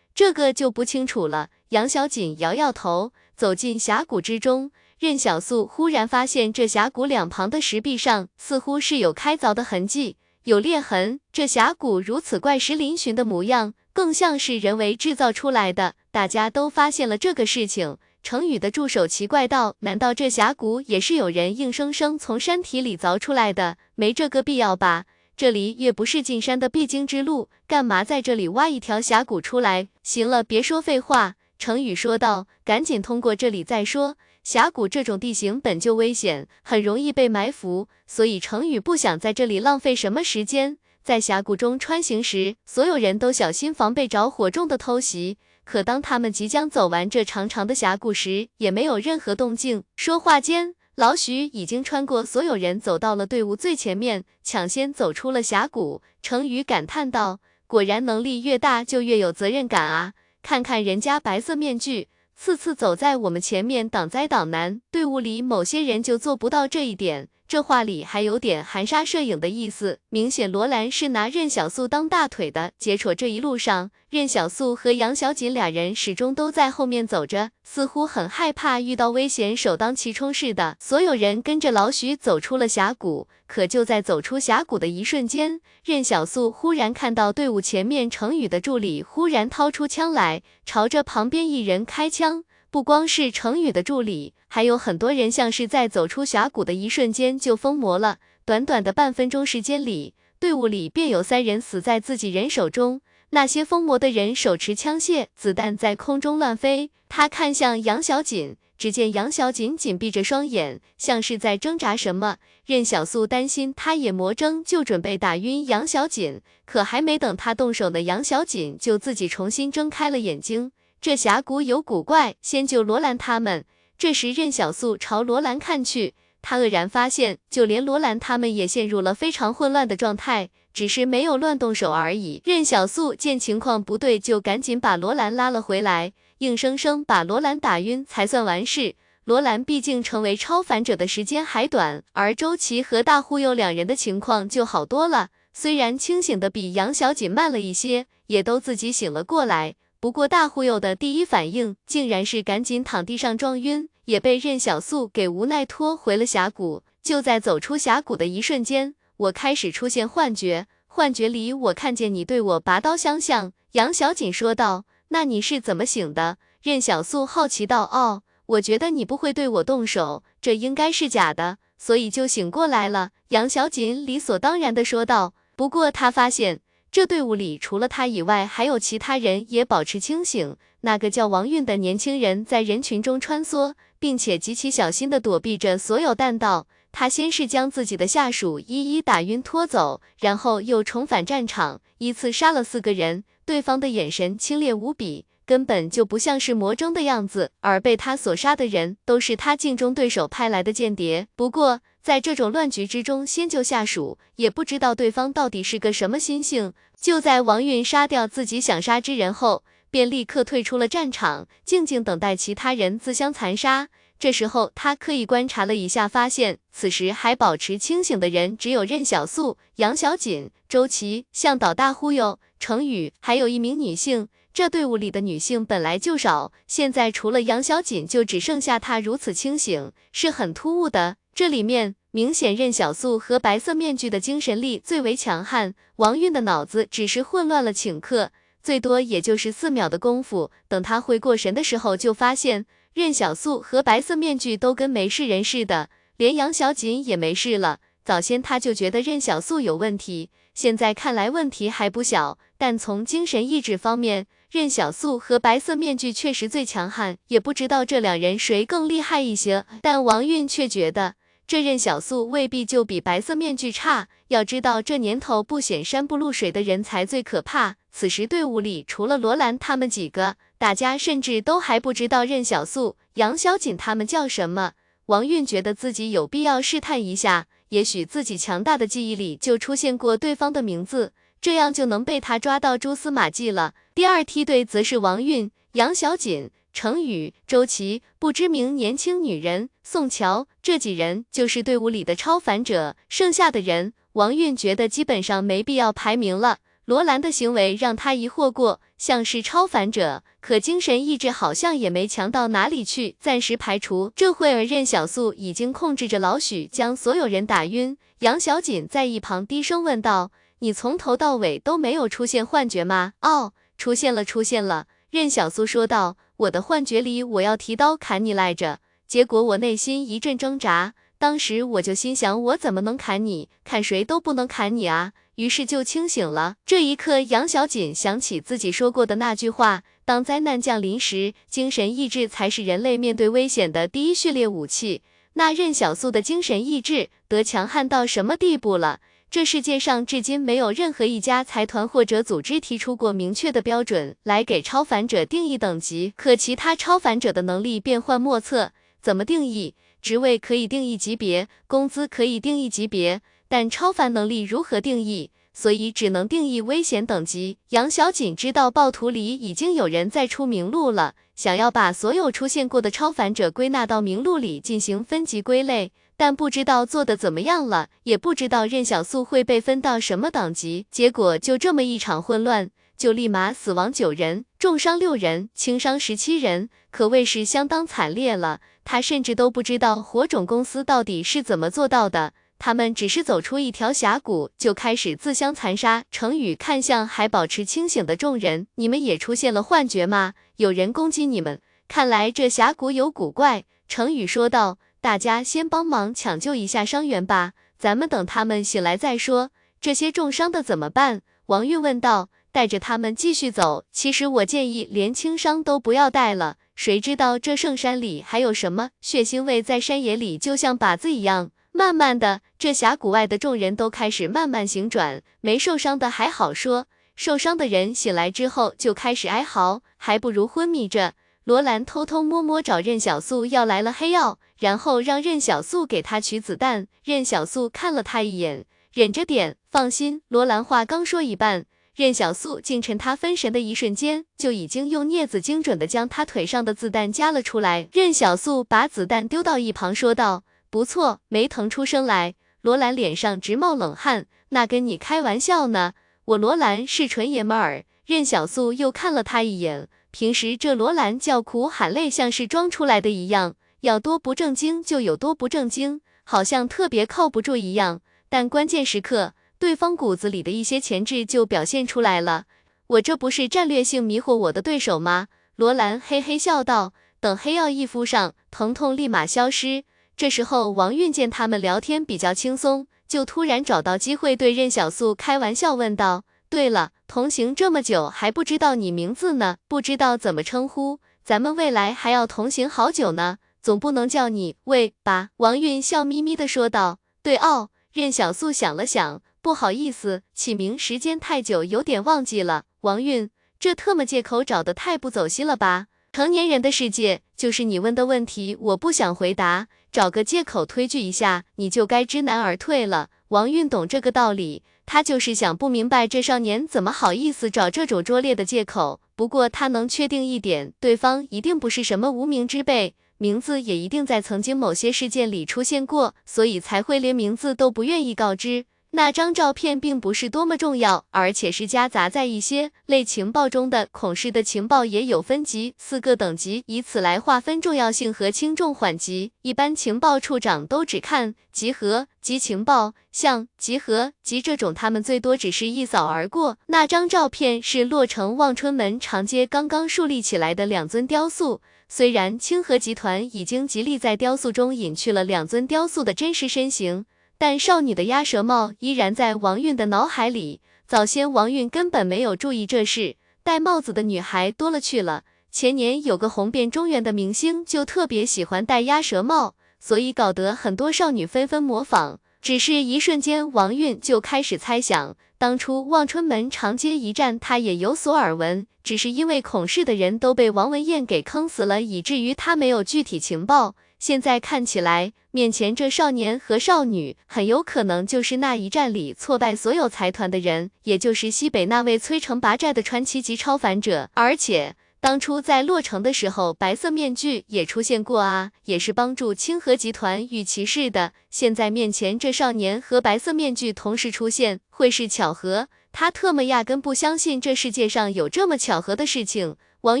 这个就不清楚了。杨小锦摇摇头，走进峡谷之中。任小素忽然发现，这峡谷两旁的石壁上似乎是有开凿的痕迹，有裂痕。这峡谷如此怪石嶙峋的模样。更像是人为制造出来的。大家都发现了这个事情。程宇的助手奇怪道：“难道这峡谷也是有人硬生生从山体里凿出来的？没这个必要吧？这里也不是进山的必经之路，干嘛在这里挖一条峡谷出来？”行了，别说废话。程宇说道：“赶紧通过这里再说。峡谷这种地形本就危险，很容易被埋伏，所以程宇不想在这里浪费什么时间。”在峡谷中穿行时，所有人都小心防备着火种的偷袭。可当他们即将走完这长长的峡谷时，也没有任何动静。说话间，老许已经穿过所有人，走到了队伍最前面，抢先走出了峡谷。程宇感叹道：“果然，能力越大，就越有责任感啊！看看人家白色面具，次次走在我们前面挡灾挡难，队伍里某些人就做不到这一点。”这话里还有点含沙射影的意思，明显罗兰是拿任小素当大腿的。结果这一路上，任小素和杨小锦俩人始终都在后面走着，似乎很害怕遇到危险，首当其冲似的。所有人跟着老许走出了峡谷，可就在走出峡谷的一瞬间，任小素忽然看到队伍前面程宇的助理忽然掏出枪来，朝着旁边一人开枪。不光是程宇的助理，还有很多人，像是在走出峡谷的一瞬间就疯魔了。短短的半分钟时间里，队伍里便有三人死在自己人手中。那些疯魔的人手持枪械，子弹在空中乱飞。他看向杨小锦，只见杨小锦紧闭着双眼，像是在挣扎什么。任小素担心他也魔怔，就准备打晕杨小锦，可还没等他动手呢，杨小锦就自己重新睁开了眼睛。这峡谷有古怪，先救罗兰他们。这时，任小素朝罗兰看去，他愕然发现，就连罗兰他们也陷入了非常混乱的状态，只是没有乱动手而已。任小素见情况不对，就赶紧把罗兰拉了回来，硬生生把罗兰打晕才算完事。罗兰毕竟成为超凡者的时间还短，而周琦和大忽悠两人的情况就好多了，虽然清醒的比杨小锦慢了一些，也都自己醒了过来。不过大忽悠的第一反应竟然是赶紧躺地上撞晕，也被任小素给无奈拖回了峡谷。就在走出峡谷的一瞬间，我开始出现幻觉，幻觉里我看见你对我拔刀相向。杨小锦说道：“那你是怎么醒的？”任小素好奇道：“哦，我觉得你不会对我动手，这应该是假的，所以就醒过来了。”杨小锦理所当然的说道。不过他发现。这队伍里除了他以外，还有其他人也保持清醒。那个叫王运的年轻人在人群中穿梭，并且极其小心地躲避着所有弹道。他先是将自己的下属一一打晕拖走，然后又重返战场，依次杀了四个人。对方的眼神清冽无比，根本就不像是魔怔的样子。而被他所杀的人，都是他竞争对手派来的间谍。不过，在这种乱局之中先救下属，也不知道对方到底是个什么心性。就在王运杀掉自己想杀之人后，便立刻退出了战场，静静等待其他人自相残杀。这时候，他刻意观察了一下，发现此时还保持清醒的人只有任小素、杨小锦、周琦、向导大忽悠、程宇，还有一名女性。这队伍里的女性本来就少，现在除了杨小锦，就只剩下她如此清醒，是很突兀的。这里面明显任小素和白色面具的精神力最为强悍，王韵的脑子只是混乱了顷刻，最多也就是四秒的功夫。等他回过神的时候，就发现任小素和白色面具都跟没事人似的，连杨小锦也没事了。早先他就觉得任小素有问题，现在看来问题还不小。但从精神意志方面，任小素和白色面具确实最强悍，也不知道这两人谁更厉害一些。但王韵却觉得。这任小素未必就比白色面具差。要知道，这年头不显山不露水的人才最可怕。此时队伍里除了罗兰他们几个，大家甚至都还不知道任小素、杨小锦他们叫什么。王韵觉得自己有必要试探一下，也许自己强大的记忆里就出现过对方的名字，这样就能被他抓到蛛丝马迹了。第二梯队则是王韵、杨小锦。程宇、周琦、不知名年轻女人宋乔这几人就是队伍里的超凡者，剩下的人，王运觉得基本上没必要排名了。罗兰的行为让他疑惑过，像是超凡者，可精神意志好像也没强到哪里去，暂时排除。这会儿任小素已经控制着老许将所有人打晕，杨小锦在一旁低声问道：“你从头到尾都没有出现幻觉吗？”“哦，出现了，出现了。”任小素说道。我的幻觉里，我要提刀砍你来着，结果我内心一阵挣扎，当时我就心想，我怎么能砍你？砍谁都不能砍你啊！于是就清醒了。这一刻，杨小锦想起自己说过的那句话：当灾难降临时，精神意志才是人类面对危险的第一序列武器。那任小素的精神意志得强悍到什么地步了？这世界上至今没有任何一家财团或者组织提出过明确的标准来给超凡者定义等级，可其他超凡者的能力变幻莫测。怎么定义？职位可以定义级别，工资可以定义级别，但超凡能力如何定义？所以只能定义危险等级。杨小锦知道暴徒里已经有人在出名录了，想要把所有出现过的超凡者归纳到名录里进行分级归类。但不知道做的怎么样了，也不知道任小素会被分到什么等级。结果就这么一场混乱，就立马死亡九人，重伤六人，轻伤十七人，可谓是相当惨烈了。他甚至都不知道火种公司到底是怎么做到的，他们只是走出一条峡谷就开始自相残杀。程宇看向还保持清醒的众人，你们也出现了幻觉吗？有人攻击你们？看来这峡谷有古怪。程宇说道。大家先帮忙抢救一下伤员吧，咱们等他们醒来再说。这些重伤的怎么办？王玉问道。带着他们继续走。其实我建议连轻伤都不要带了，谁知道这圣山里还有什么血腥味，在山野里就像靶子一样。慢慢的，这峡谷外的众人都开始慢慢醒转，没受伤的还好说，受伤的人醒来之后就开始哀嚎，还不如昏迷着。罗兰偷偷摸摸找任小素要来了黑药，然后让任小素给他取子弹。任小素看了他一眼，忍着点，放心。罗兰话刚说一半，任小素竟趁他分神的一瞬间，就已经用镊子精准的将他腿上的子弹夹了出来。任小素把子弹丢到一旁，说道：“不错，没疼出声来。”罗兰脸上直冒冷汗，那跟你开玩笑呢，我罗兰是纯爷们儿。任小素又看了他一眼。平时这罗兰叫苦喊累，像是装出来的一样，要多不正经就有多不正经，好像特别靠不住一样。但关键时刻，对方骨子里的一些潜质就表现出来了。我这不是战略性迷惑我的对手吗？罗兰嘿嘿笑道。等黑药一敷上，疼痛立马消失。这时候，王韵见他们聊天比较轻松，就突然找到机会对任小素开玩笑问道。对了，同行这么久还不知道你名字呢，不知道怎么称呼，咱们未来还要同行好久呢，总不能叫你喂吧？王韵笑眯眯的说道。对哦，任小素想了想，不好意思，起名时间太久，有点忘记了。王运，这特么借口找的太不走心了吧？成年人的世界，就是你问的问题，我不想回答。找个借口推拒一下，你就该知难而退了。王运懂这个道理，他就是想不明白这少年怎么好意思找这种拙劣的借口。不过他能确定一点，对方一定不是什么无名之辈，名字也一定在曾经某些事件里出现过，所以才会连名字都不愿意告知。那张照片并不是多么重要，而且是夹杂在一些类情报中的。孔氏的情报也有分级，四个等级，以此来划分重要性和轻重缓急。一般情报处长都只看集合及情报，像集合及这种，他们最多只是一扫而过。那张照片是洛城望春门长街刚刚树立起来的两尊雕塑，虽然清河集团已经极力在雕塑中隐去了两尊雕塑的真实身形。但少女的鸭舌帽依然在王韵的脑海里。早先王韵根本没有注意这事，戴帽子的女孩多了去了。前年有个红遍中原的明星就特别喜欢戴鸭舌帽，所以搞得很多少女纷纷模仿。只是一瞬间，王韵就开始猜想，当初望春门长街一战，她也有所耳闻，只是因为孔氏的人都被王文艳给坑死了，以至于她没有具体情报。现在看起来，面前这少年和少女很有可能就是那一战里挫败所有财团的人，也就是西北那位摧城拔寨的传奇级超凡者。而且当初在洛城的时候，白色面具也出现过啊，也是帮助清河集团与骑士的。现在面前这少年和白色面具同时出现，会是巧合？他特么压根不相信这世界上有这么巧合的事情。王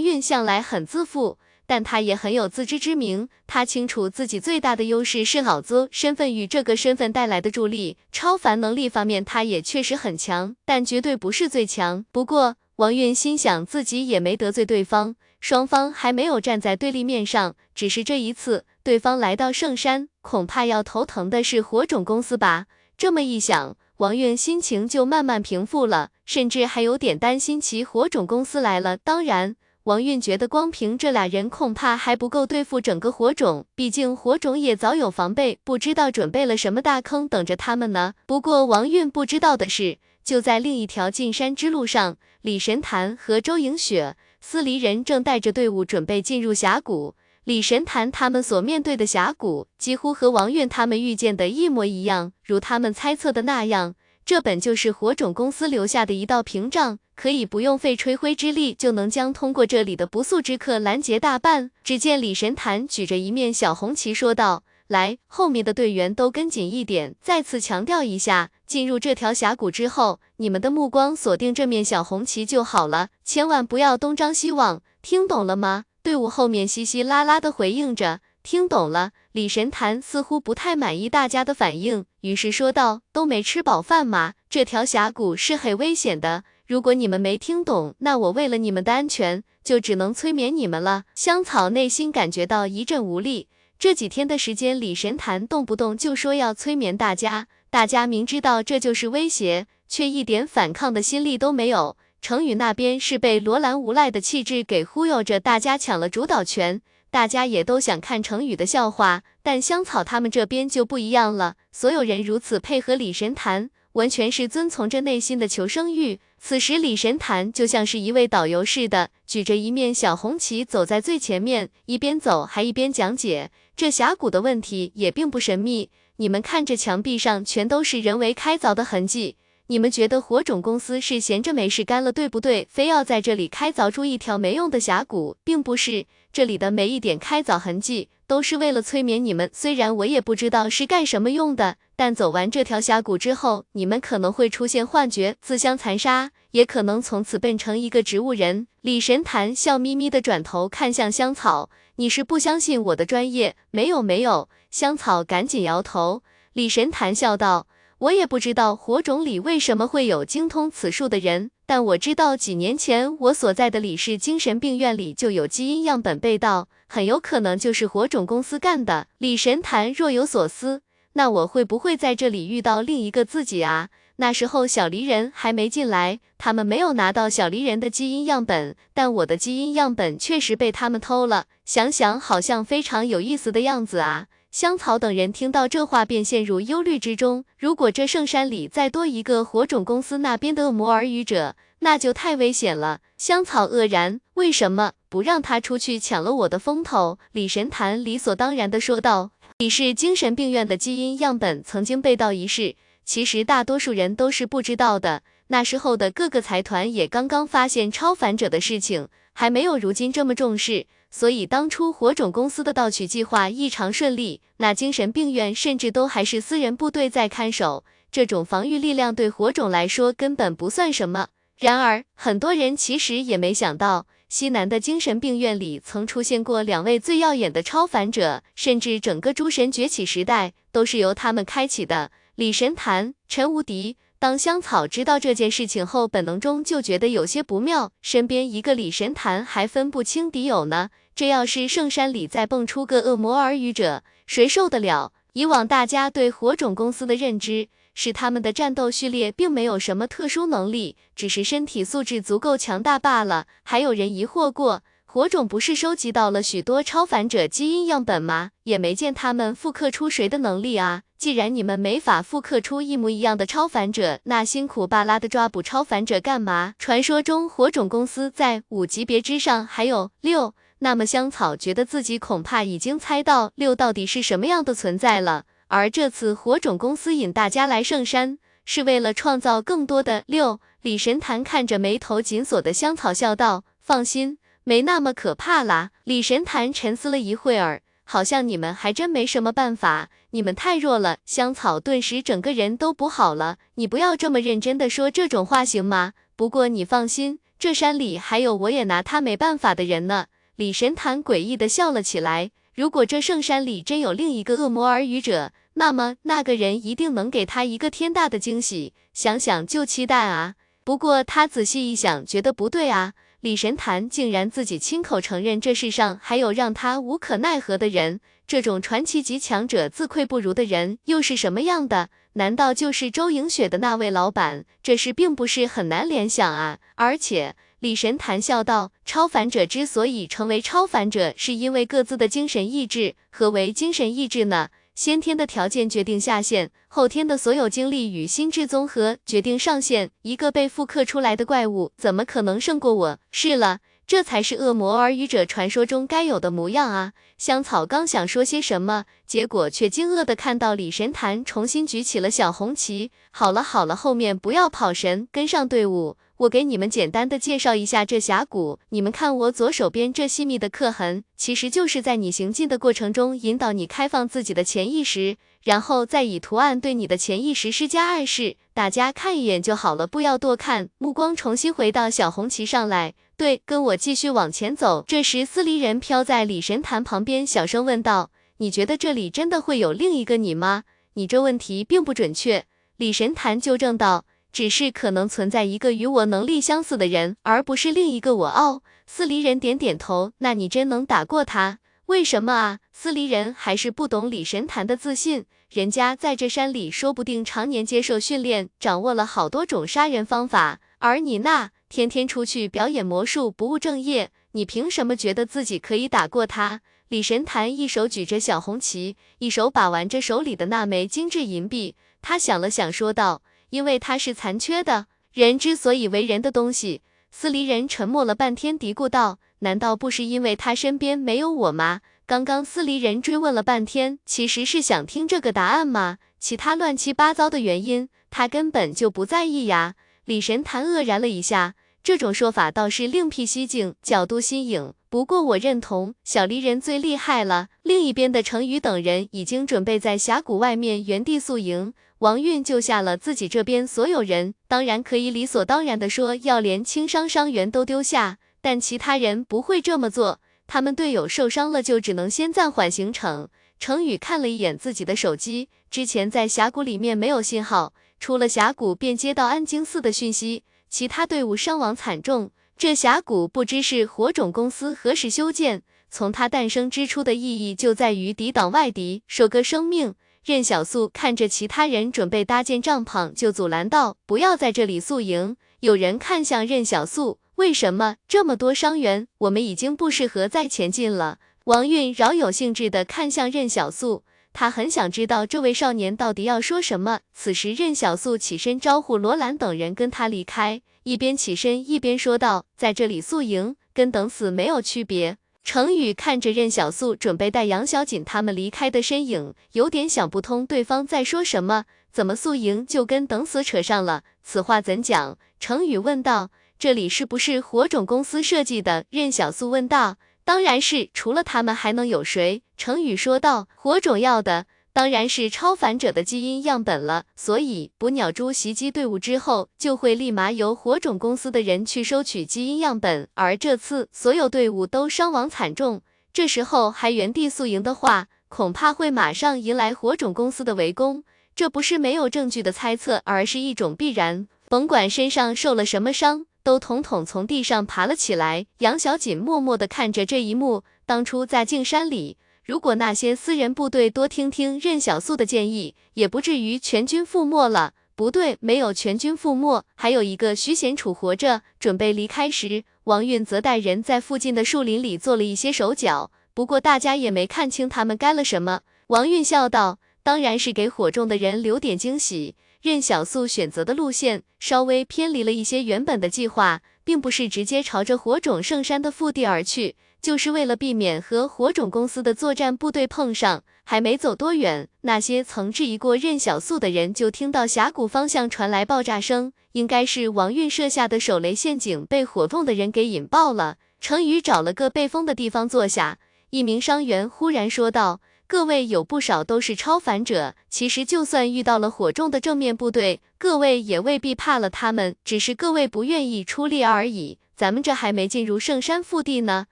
韵向来很自负。但他也很有自知之明，他清楚自己最大的优势是老子、身份与这个身份带来的助力。超凡能力方面，他也确实很强，但绝对不是最强。不过，王运心想自己也没得罪对方，双方还没有站在对立面上。只是这一次，对方来到圣山，恐怕要头疼的是火种公司吧？这么一想，王运心情就慢慢平复了，甚至还有点担心其火种公司来了。当然。王运觉得光凭这俩人恐怕还不够对付整个火种，毕竟火种也早有防备，不知道准备了什么大坑等着他们呢。不过王运不知道的是，就在另一条进山之路上，李神坛和周莹雪、司离人正带着队伍准备进入峡谷。李神坛他们所面对的峡谷，几乎和王运他们遇见的一模一样，如他们猜测的那样。这本就是火种公司留下的一道屏障，可以不用费吹灰之力就能将通过这里的不速之客拦截大半。只见李神坛举着一面小红旗说道：“来，后面的队员都跟紧一点，再次强调一下，进入这条峡谷之后，你们的目光锁定这面小红旗就好了，千万不要东张西望，听懂了吗？”队伍后面稀稀拉拉的回应着。听懂了，李神坛似乎不太满意大家的反应，于是说道：“都没吃饱饭吗？这条峡谷是很危险的，如果你们没听懂，那我为了你们的安全，就只能催眠你们了。”香草内心感觉到一阵无力，这几天的时间，李神坛动不动就说要催眠大家，大家明知道这就是威胁，却一点反抗的心力都没有。程宇那边是被罗兰无赖的气质给忽悠着，大家抢了主导权。大家也都想看程宇的笑话，但香草他们这边就不一样了。所有人如此配合李神坛，完全是遵从着内心的求生欲。此时李神坛就像是一位导游似的，举着一面小红旗走在最前面，一边走还一边讲解。这峡谷的问题也并不神秘，你们看这墙壁上全都是人为开凿的痕迹。你们觉得火种公司是闲着没事干了，对不对？非要在这里开凿出一条没用的峡谷，并不是。这里的每一点开凿痕迹，都是为了催眠你们。虽然我也不知道是干什么用的，但走完这条峡谷之后，你们可能会出现幻觉，自相残杀，也可能从此变成一个植物人。李神坛笑眯眯的转头看向香草，你是不相信我的专业？没有，没有。香草赶紧摇头。李神坛笑道。我也不知道火种里为什么会有精通此术的人，但我知道几年前我所在的李氏精神病院里就有基因样本被盗，很有可能就是火种公司干的。李神坛若有所思，那我会不会在这里遇到另一个自己啊？那时候小离人还没进来，他们没有拿到小离人的基因样本，但我的基因样本确实被他们偷了。想想好像非常有意思的样子啊。香草等人听到这话，便陷入忧虑之中。如果这圣山里再多一个火种公司那边的恶魔耳语者，那就太危险了。香草愕然，为什么不让他出去抢了我的风头？李神坛理所当然的说道：“你是精神病院的基因样本曾经被盗一事，其实大多数人都是不知道的。那时候的各个财团也刚刚发现超凡者的事情，还没有如今这么重视，所以当初火种公司的盗取计划异常顺利。那精神病院甚至都还是私人部队在看守，这种防御力量对火种来说根本不算什么。然而，很多人其实也没想到，西南的精神病院里曾出现过两位最耀眼的超凡者，甚至整个诸神崛起时代都是由他们开启的。李神坛、陈无敌。当香草知道这件事情后，本能中就觉得有些不妙。身边一个李神坛还分不清敌友呢，这要是圣山里再蹦出个恶魔耳语者，谁受得了？以往大家对火种公司的认知是他们的战斗序列并没有什么特殊能力，只是身体素质足够强大罢了。还有人疑惑过。火种不是收集到了许多超凡者基因样本吗？也没见他们复刻出谁的能力啊！既然你们没法复刻出一模一样的超凡者，那辛苦巴拉的抓捕超凡者干嘛？传说中火种公司在五级别之上还有六，那么香草觉得自己恐怕已经猜到六到底是什么样的存在了。而这次火种公司引大家来圣山，是为了创造更多的六。李神坛看着眉头紧锁的香草笑道：“放心。”没那么可怕啦。李神坛沉思了一会儿，好像你们还真没什么办法，你们太弱了。香草顿时整个人都不好了，你不要这么认真的说这种话行吗？不过你放心，这山里还有我也拿他没办法的人呢。李神坛诡异的笑了起来，如果这圣山里真有另一个恶魔耳语者，那么那个人一定能给他一个天大的惊喜，想想就期待啊。不过他仔细一想，觉得不对啊。李神坛竟然自己亲口承认，这世上还有让他无可奈何的人。这种传奇级强者自愧不如的人又是什么样的？难道就是周莹雪的那位老板？这事并不是很难联想啊。而且，李神谈笑道：“超凡者之所以成为超凡者，是因为各自的精神意志。何为精神意志呢？”先天的条件决定下限，后天的所有经历与心智综合决定上限。一个被复刻出来的怪物，怎么可能胜过我？是了，这才是恶魔耳语者传说中该有的模样啊！香草刚想说些什么，结果却惊愕的看到李神坛重新举起了小红旗。好了好了，后面不要跑神，跟上队伍。我给你们简单的介绍一下这峡谷，你们看我左手边这细密的刻痕，其实就是在你行进的过程中引导你开放自己的潜意识，然后再以图案对你的潜意识施加暗示。大家看一眼就好了，不要多看。目光重新回到小红旗上来，对，跟我继续往前走。这时，司离人飘在李神坛旁边，小声问道：“你觉得这里真的会有另一个你吗？你这问题并不准确。”李神坛纠正道。只是可能存在一个与我能力相似的人，而不是另一个我。哦，司离人点点头。那你真能打过他？为什么啊？司离人还是不懂李神坛的自信。人家在这山里，说不定常年接受训练，掌握了好多种杀人方法。而你那天天出去表演魔术，不务正业，你凭什么觉得自己可以打过他？李神坛一手举着小红旗，一手把玩着手里的那枚精致银币。他想了想，说道。因为他是残缺的，人之所以为人的东西。司离人沉默了半天，嘀咕道：“难道不是因为他身边没有我吗？”刚刚司离人追问了半天，其实是想听这个答案吗？其他乱七八糟的原因，他根本就不在意呀。李神坛愕然了一下，这种说法倒是另辟蹊径，角度新颖。不过我认同，小离人最厉害了。另一边的程宇等人已经准备在峡谷外面原地宿营。王运救下了自己这边所有人，当然可以理所当然的说要连轻伤伤员都丢下，但其他人不会这么做，他们队友受伤了就只能先暂缓行程。程宇看了一眼自己的手机，之前在峡谷里面没有信号，出了峡谷便接到安京寺的讯息，其他队伍伤亡惨重。这峡谷不知是火种公司何时修建，从它诞生之初的意义就在于抵挡外敌，收割生命。任小素看着其他人准备搭建帐篷，就阻拦道：“不要在这里宿营。”有人看向任小素：“为什么这么多伤员？我们已经不适合再前进了。”王韵饶有兴致地看向任小素，他很想知道这位少年到底要说什么。此时，任小素起身招呼罗兰等人跟他离开，一边起身一边说道：“在这里宿营，跟等死没有区别。”程宇看着任小素准备带杨小锦他们离开的身影，有点想不通对方在说什么，怎么宿营就跟等死扯上了？此话怎讲？程宇问道。这里是不是火种公司设计的？任小素问道。当然是，除了他们还能有谁？程宇说道。火种要的。当然是超凡者的基因样本了，所以捕鸟蛛袭击队伍之后，就会立马由火种公司的人去收取基因样本。而这次所有队伍都伤亡惨重，这时候还原地宿营的话，恐怕会马上迎来火种公司的围攻。这不是没有证据的猜测，而是一种必然。甭管身上受了什么伤，都统统从地上爬了起来。杨小锦默默地看着这一幕，当初在静山里。如果那些私人部队多听听任小素的建议，也不至于全军覆没了。不对，没有全军覆没，还有一个徐贤楚活着。准备离开时，王运则带人在附近的树林里做了一些手脚，不过大家也没看清他们干了什么。王运笑道：“当然是给火种的人留点惊喜。”任小素选择的路线稍微偏离了一些原本的计划，并不是直接朝着火种圣山的腹地而去。就是为了避免和火种公司的作战部队碰上，还没走多远，那些曾质疑过任小素的人就听到峡谷方向传来爆炸声，应该是王运设下的手雷陷阱被火种的人给引爆了。程宇找了个背风的地方坐下，一名伤员忽然说道：“各位有不少都是超凡者，其实就算遇到了火种的正面部队，各位也未必怕了他们，只是各位不愿意出力而已。咱们这还没进入圣山腹地呢。”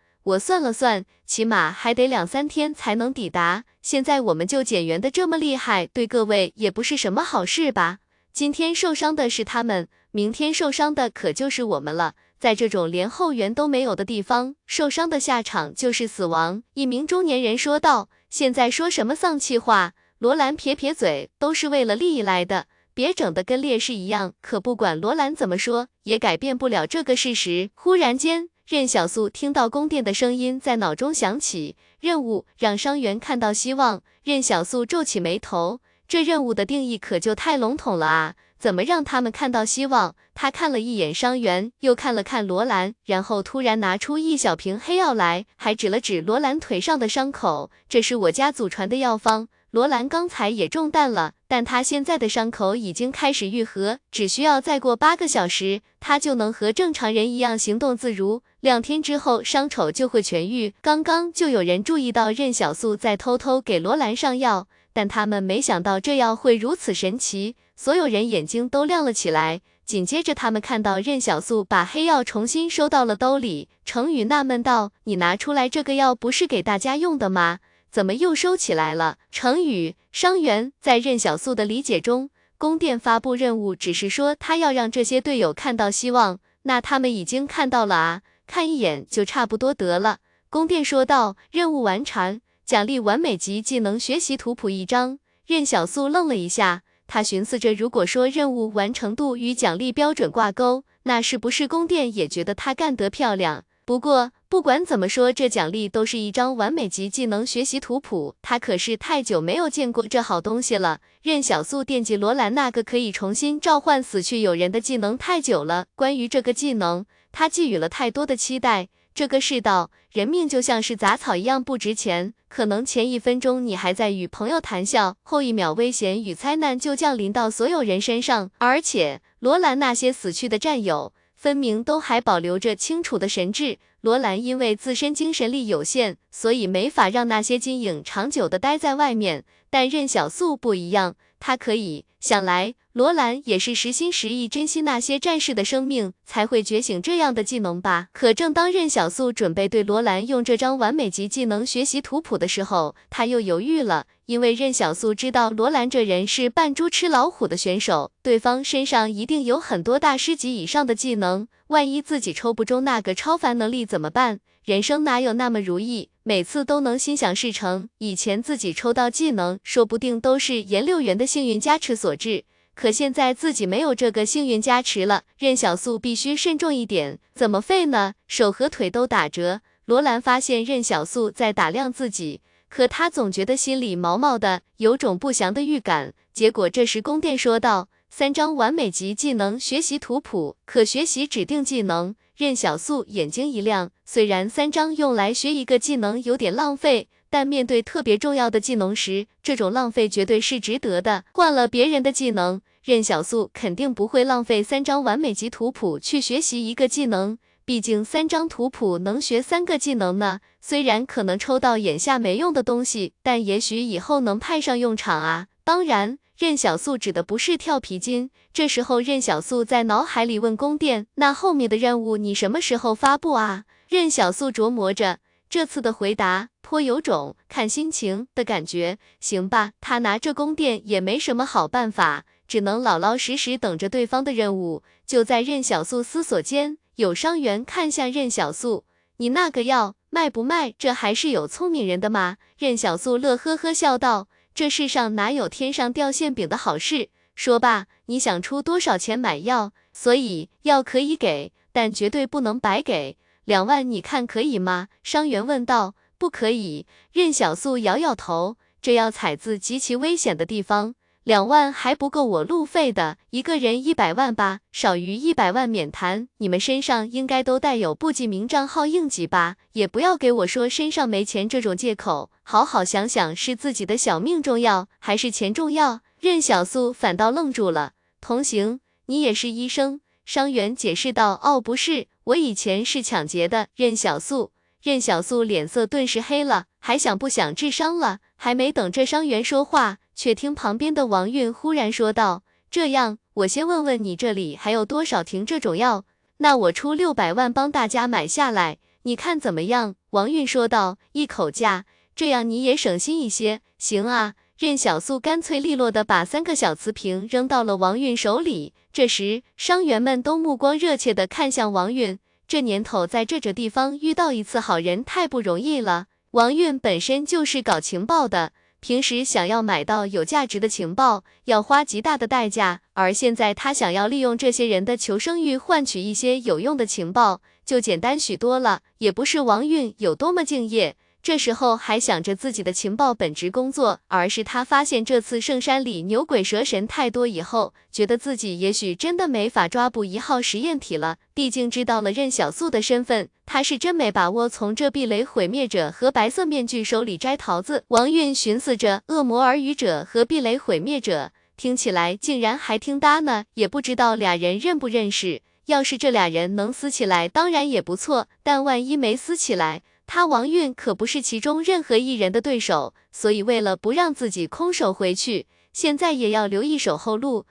我算了算，起码还得两三天才能抵达。现在我们就减员的这么厉害，对各位也不是什么好事吧？今天受伤的是他们，明天受伤的可就是我们了。在这种连后援都没有的地方，受伤的下场就是死亡。一名中年人说道：“现在说什么丧气话？”罗兰撇撇嘴：“都是为了利益来的，别整得跟烈士一样。”可不管罗兰怎么说，也改变不了这个事实。忽然间。任小素听到宫殿的声音在脑中响起，任务让伤员看到希望。任小素皱起眉头，这任务的定义可就太笼统了啊！怎么让他们看到希望？他看了一眼伤员，又看了看罗兰，然后突然拿出一小瓶黑药来，还指了指罗兰腿上的伤口，这是我家祖传的药方。罗兰刚才也中弹了，但他现在的伤口已经开始愈合，只需要再过八个小时，他就能和正常人一样行动自如。两天之后，伤口就会痊愈。刚刚就有人注意到任小素在偷偷给罗兰上药，但他们没想到这药会如此神奇，所有人眼睛都亮了起来。紧接着，他们看到任小素把黑药重新收到了兜里。程宇纳闷道：“你拿出来这个药不是给大家用的吗？”怎么又收起来了？程宇，伤员在任小素的理解中，宫殿发布任务只是说他要让这些队友看到希望，那他们已经看到了啊，看一眼就差不多得了。宫殿说道，任务完成，奖励完美级技能学习图谱一张。任小素愣了一下，他寻思着，如果说任务完成度与奖励标准挂钩，那是不是宫殿也觉得他干得漂亮？不过。不管怎么说，这奖励都是一张完美级技能学习图谱，他可是太久没有见过这好东西了。任小素惦记罗兰那个可以重新召唤死去友人的技能太久了，关于这个技能，他寄予了太多的期待。这个世道，人命就像是杂草一样不值钱，可能前一分钟你还在与朋友谈笑，后一秒危险与灾难就降临到所有人身上。而且罗兰那些死去的战友，分明都还保留着清楚的神智。罗兰因为自身精神力有限，所以没法让那些金影长久的待在外面。但任小素不一样，他可以。想来罗兰也是实心实意珍惜那些战士的生命，才会觉醒这样的技能吧。可正当任小素准备对罗兰用这张完美级技能学习图谱的时候，他又犹豫了。因为任小素知道罗兰这人是扮猪吃老虎的选手，对方身上一定有很多大师级以上的技能，万一自己抽不中那个超凡能力怎么办？人生哪有那么如意，每次都能心想事成？以前自己抽到技能，说不定都是颜六元的幸运加持所致，可现在自己没有这个幸运加持了，任小素必须慎重一点，怎么废呢？手和腿都打折。罗兰发现任小素在打量自己。可他总觉得心里毛毛的，有种不祥的预感。结果这时宫殿说道：“三张完美级技能学习图谱，可学习指定技能。任小素眼睛一亮，虽然三张用来学一个技能有点浪费，但面对特别重要的技能时，这种浪费绝对是值得的。换了别人的技能，任小素肯定不会浪费三张完美级图谱去学习一个技能。毕竟三张图谱能学三个技能呢，虽然可能抽到眼下没用的东西，但也许以后能派上用场啊。当然。任小素指的不是跳皮筋。这时候，任小素在脑海里问宫殿：“那后面的任务你什么时候发布啊？”任小素琢磨着，这次的回答颇有种看心情的感觉。行吧，他拿着宫殿也没什么好办法，只能老老实实等着对方的任务。就在任小素思索间，有伤员看向任小素：“你那个药卖不卖？这还是有聪明人的嘛。”任小素乐呵呵笑道。这世上哪有天上掉馅饼的好事？说吧，你想出多少钱买药？所以药可以给，但绝对不能白给。两万，你看可以吗？伤员问道。不可以。任小素摇摇头，这要采自极其危险的地方。两万还不够我路费的，一个人一百万吧，少于一百万免谈。你们身上应该都带有不记名账号应急吧？也不要给我说身上没钱这种借口，好好想想，是自己的小命重要，还是钱重要？任小素反倒愣住了。同行，你也是医生？伤员解释道。哦，不是，我以前是抢劫的。任小素，任小素脸色顿时黑了，还想不想治伤了？还没等这伤员说话。却听旁边的王运忽然说道：“这样，我先问问你这里还有多少瓶这种药？那我出六百万帮大家买下来，你看怎么样？”王运说道：“一口价，这样你也省心一些。”行啊，任小素干脆利落的把三个小瓷瓶扔到了王运手里。这时，伤员们都目光热切的看向王运。这年头，在这这地方遇到一次好人太不容易了。王运本身就是搞情报的。平时想要买到有价值的情报，要花极大的代价，而现在他想要利用这些人的求生欲换取一些有用的情报，就简单许多了。也不是王运有多么敬业。这时候还想着自己的情报本职工作，而是他发现这次圣山里牛鬼蛇神太多以后，觉得自己也许真的没法抓捕一号实验体了。毕竟知道了任小素的身份，他是真没把握从这壁垒毁灭者和白色面具手里摘桃子。王运寻思着，恶魔耳语者和壁垒毁灭者听起来竟然还挺搭呢，也不知道俩人认不认识。要是这俩人能撕起来，当然也不错，但万一没撕起来。他王运可不是其中任何一人的对手，所以为了不让自己空手回去，现在也要留一手后路。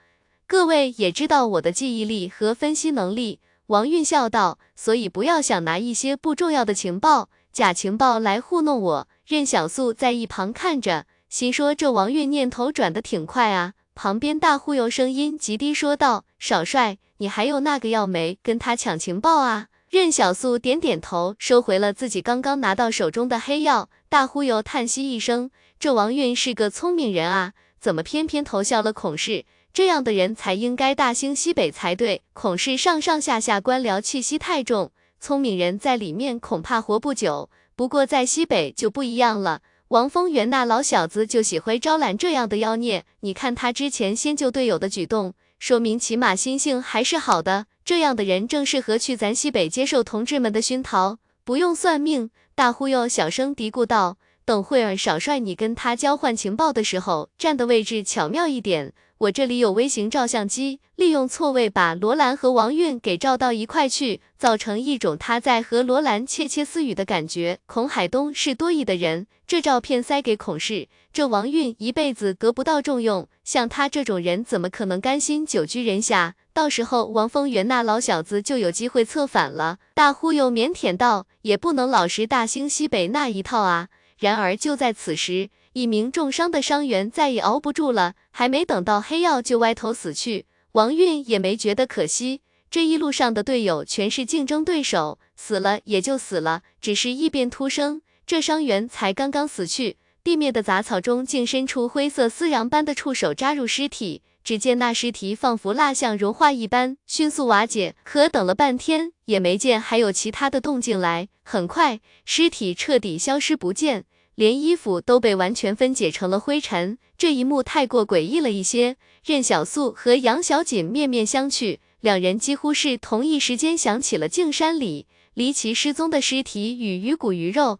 各位也知道我的记忆力和分析能力，王运笑道，所以不要想拿一些不重要的情报、假情报来糊弄我。任小素在一旁看着，心说这王运念头转得挺快啊。旁边大忽悠声音极低说道：“少帅，你还有那个药没？跟他抢情报啊？”任小素点点头，收回了自己刚刚拿到手中的黑药。大忽悠叹息一声：“这王运是个聪明人啊，怎么偏偏投效了孔氏？这样的人才应该大兴西北才对。孔氏上上下下官僚气息太重，聪明人在里面恐怕活不久。不过在西北就不一样了，王丰源那老小子就喜欢招揽这样的妖孽。你看他之前先救队友的举动，说明起码心性还是好的。”这样的人正适合去咱西北接受同志们的熏陶，不用算命。大忽悠小声嘀咕道：“等会儿少帅你跟他交换情报的时候，站的位置巧妙一点。我这里有微型照相机，利用错位把罗兰和王韵给照到一块去，造成一种他在和罗兰窃窃私语的感觉。孔海东是多疑的人，这照片塞给孔氏，这王韵一辈子得不到重用。像他这种人，怎么可能甘心久居人下？”到时候王丰源那老小子就有机会策反了。大忽悠腼腆道：“也不能老是大兴西北那一套啊。”然而就在此时，一名重伤的伤员再也熬不住了，还没等到黑药就歪头死去。王运也没觉得可惜，这一路上的队友全是竞争对手，死了也就死了，只是异变突生。这伤员才刚刚死去，地面的杂草中竟伸出灰色丝瓤般的触手扎入尸体。只见那尸体仿佛蜡像融化一般，迅速瓦解。可等了半天，也没见还有其他的动静来。很快，尸体彻底消失不见。连衣服都被完全分解成了灰尘。这一幕太过诡异了一些。任小素和杨小锦面面相觑，两人几乎是同一时间想起了静山里离奇失踪的尸体与鱼骨鱼肉。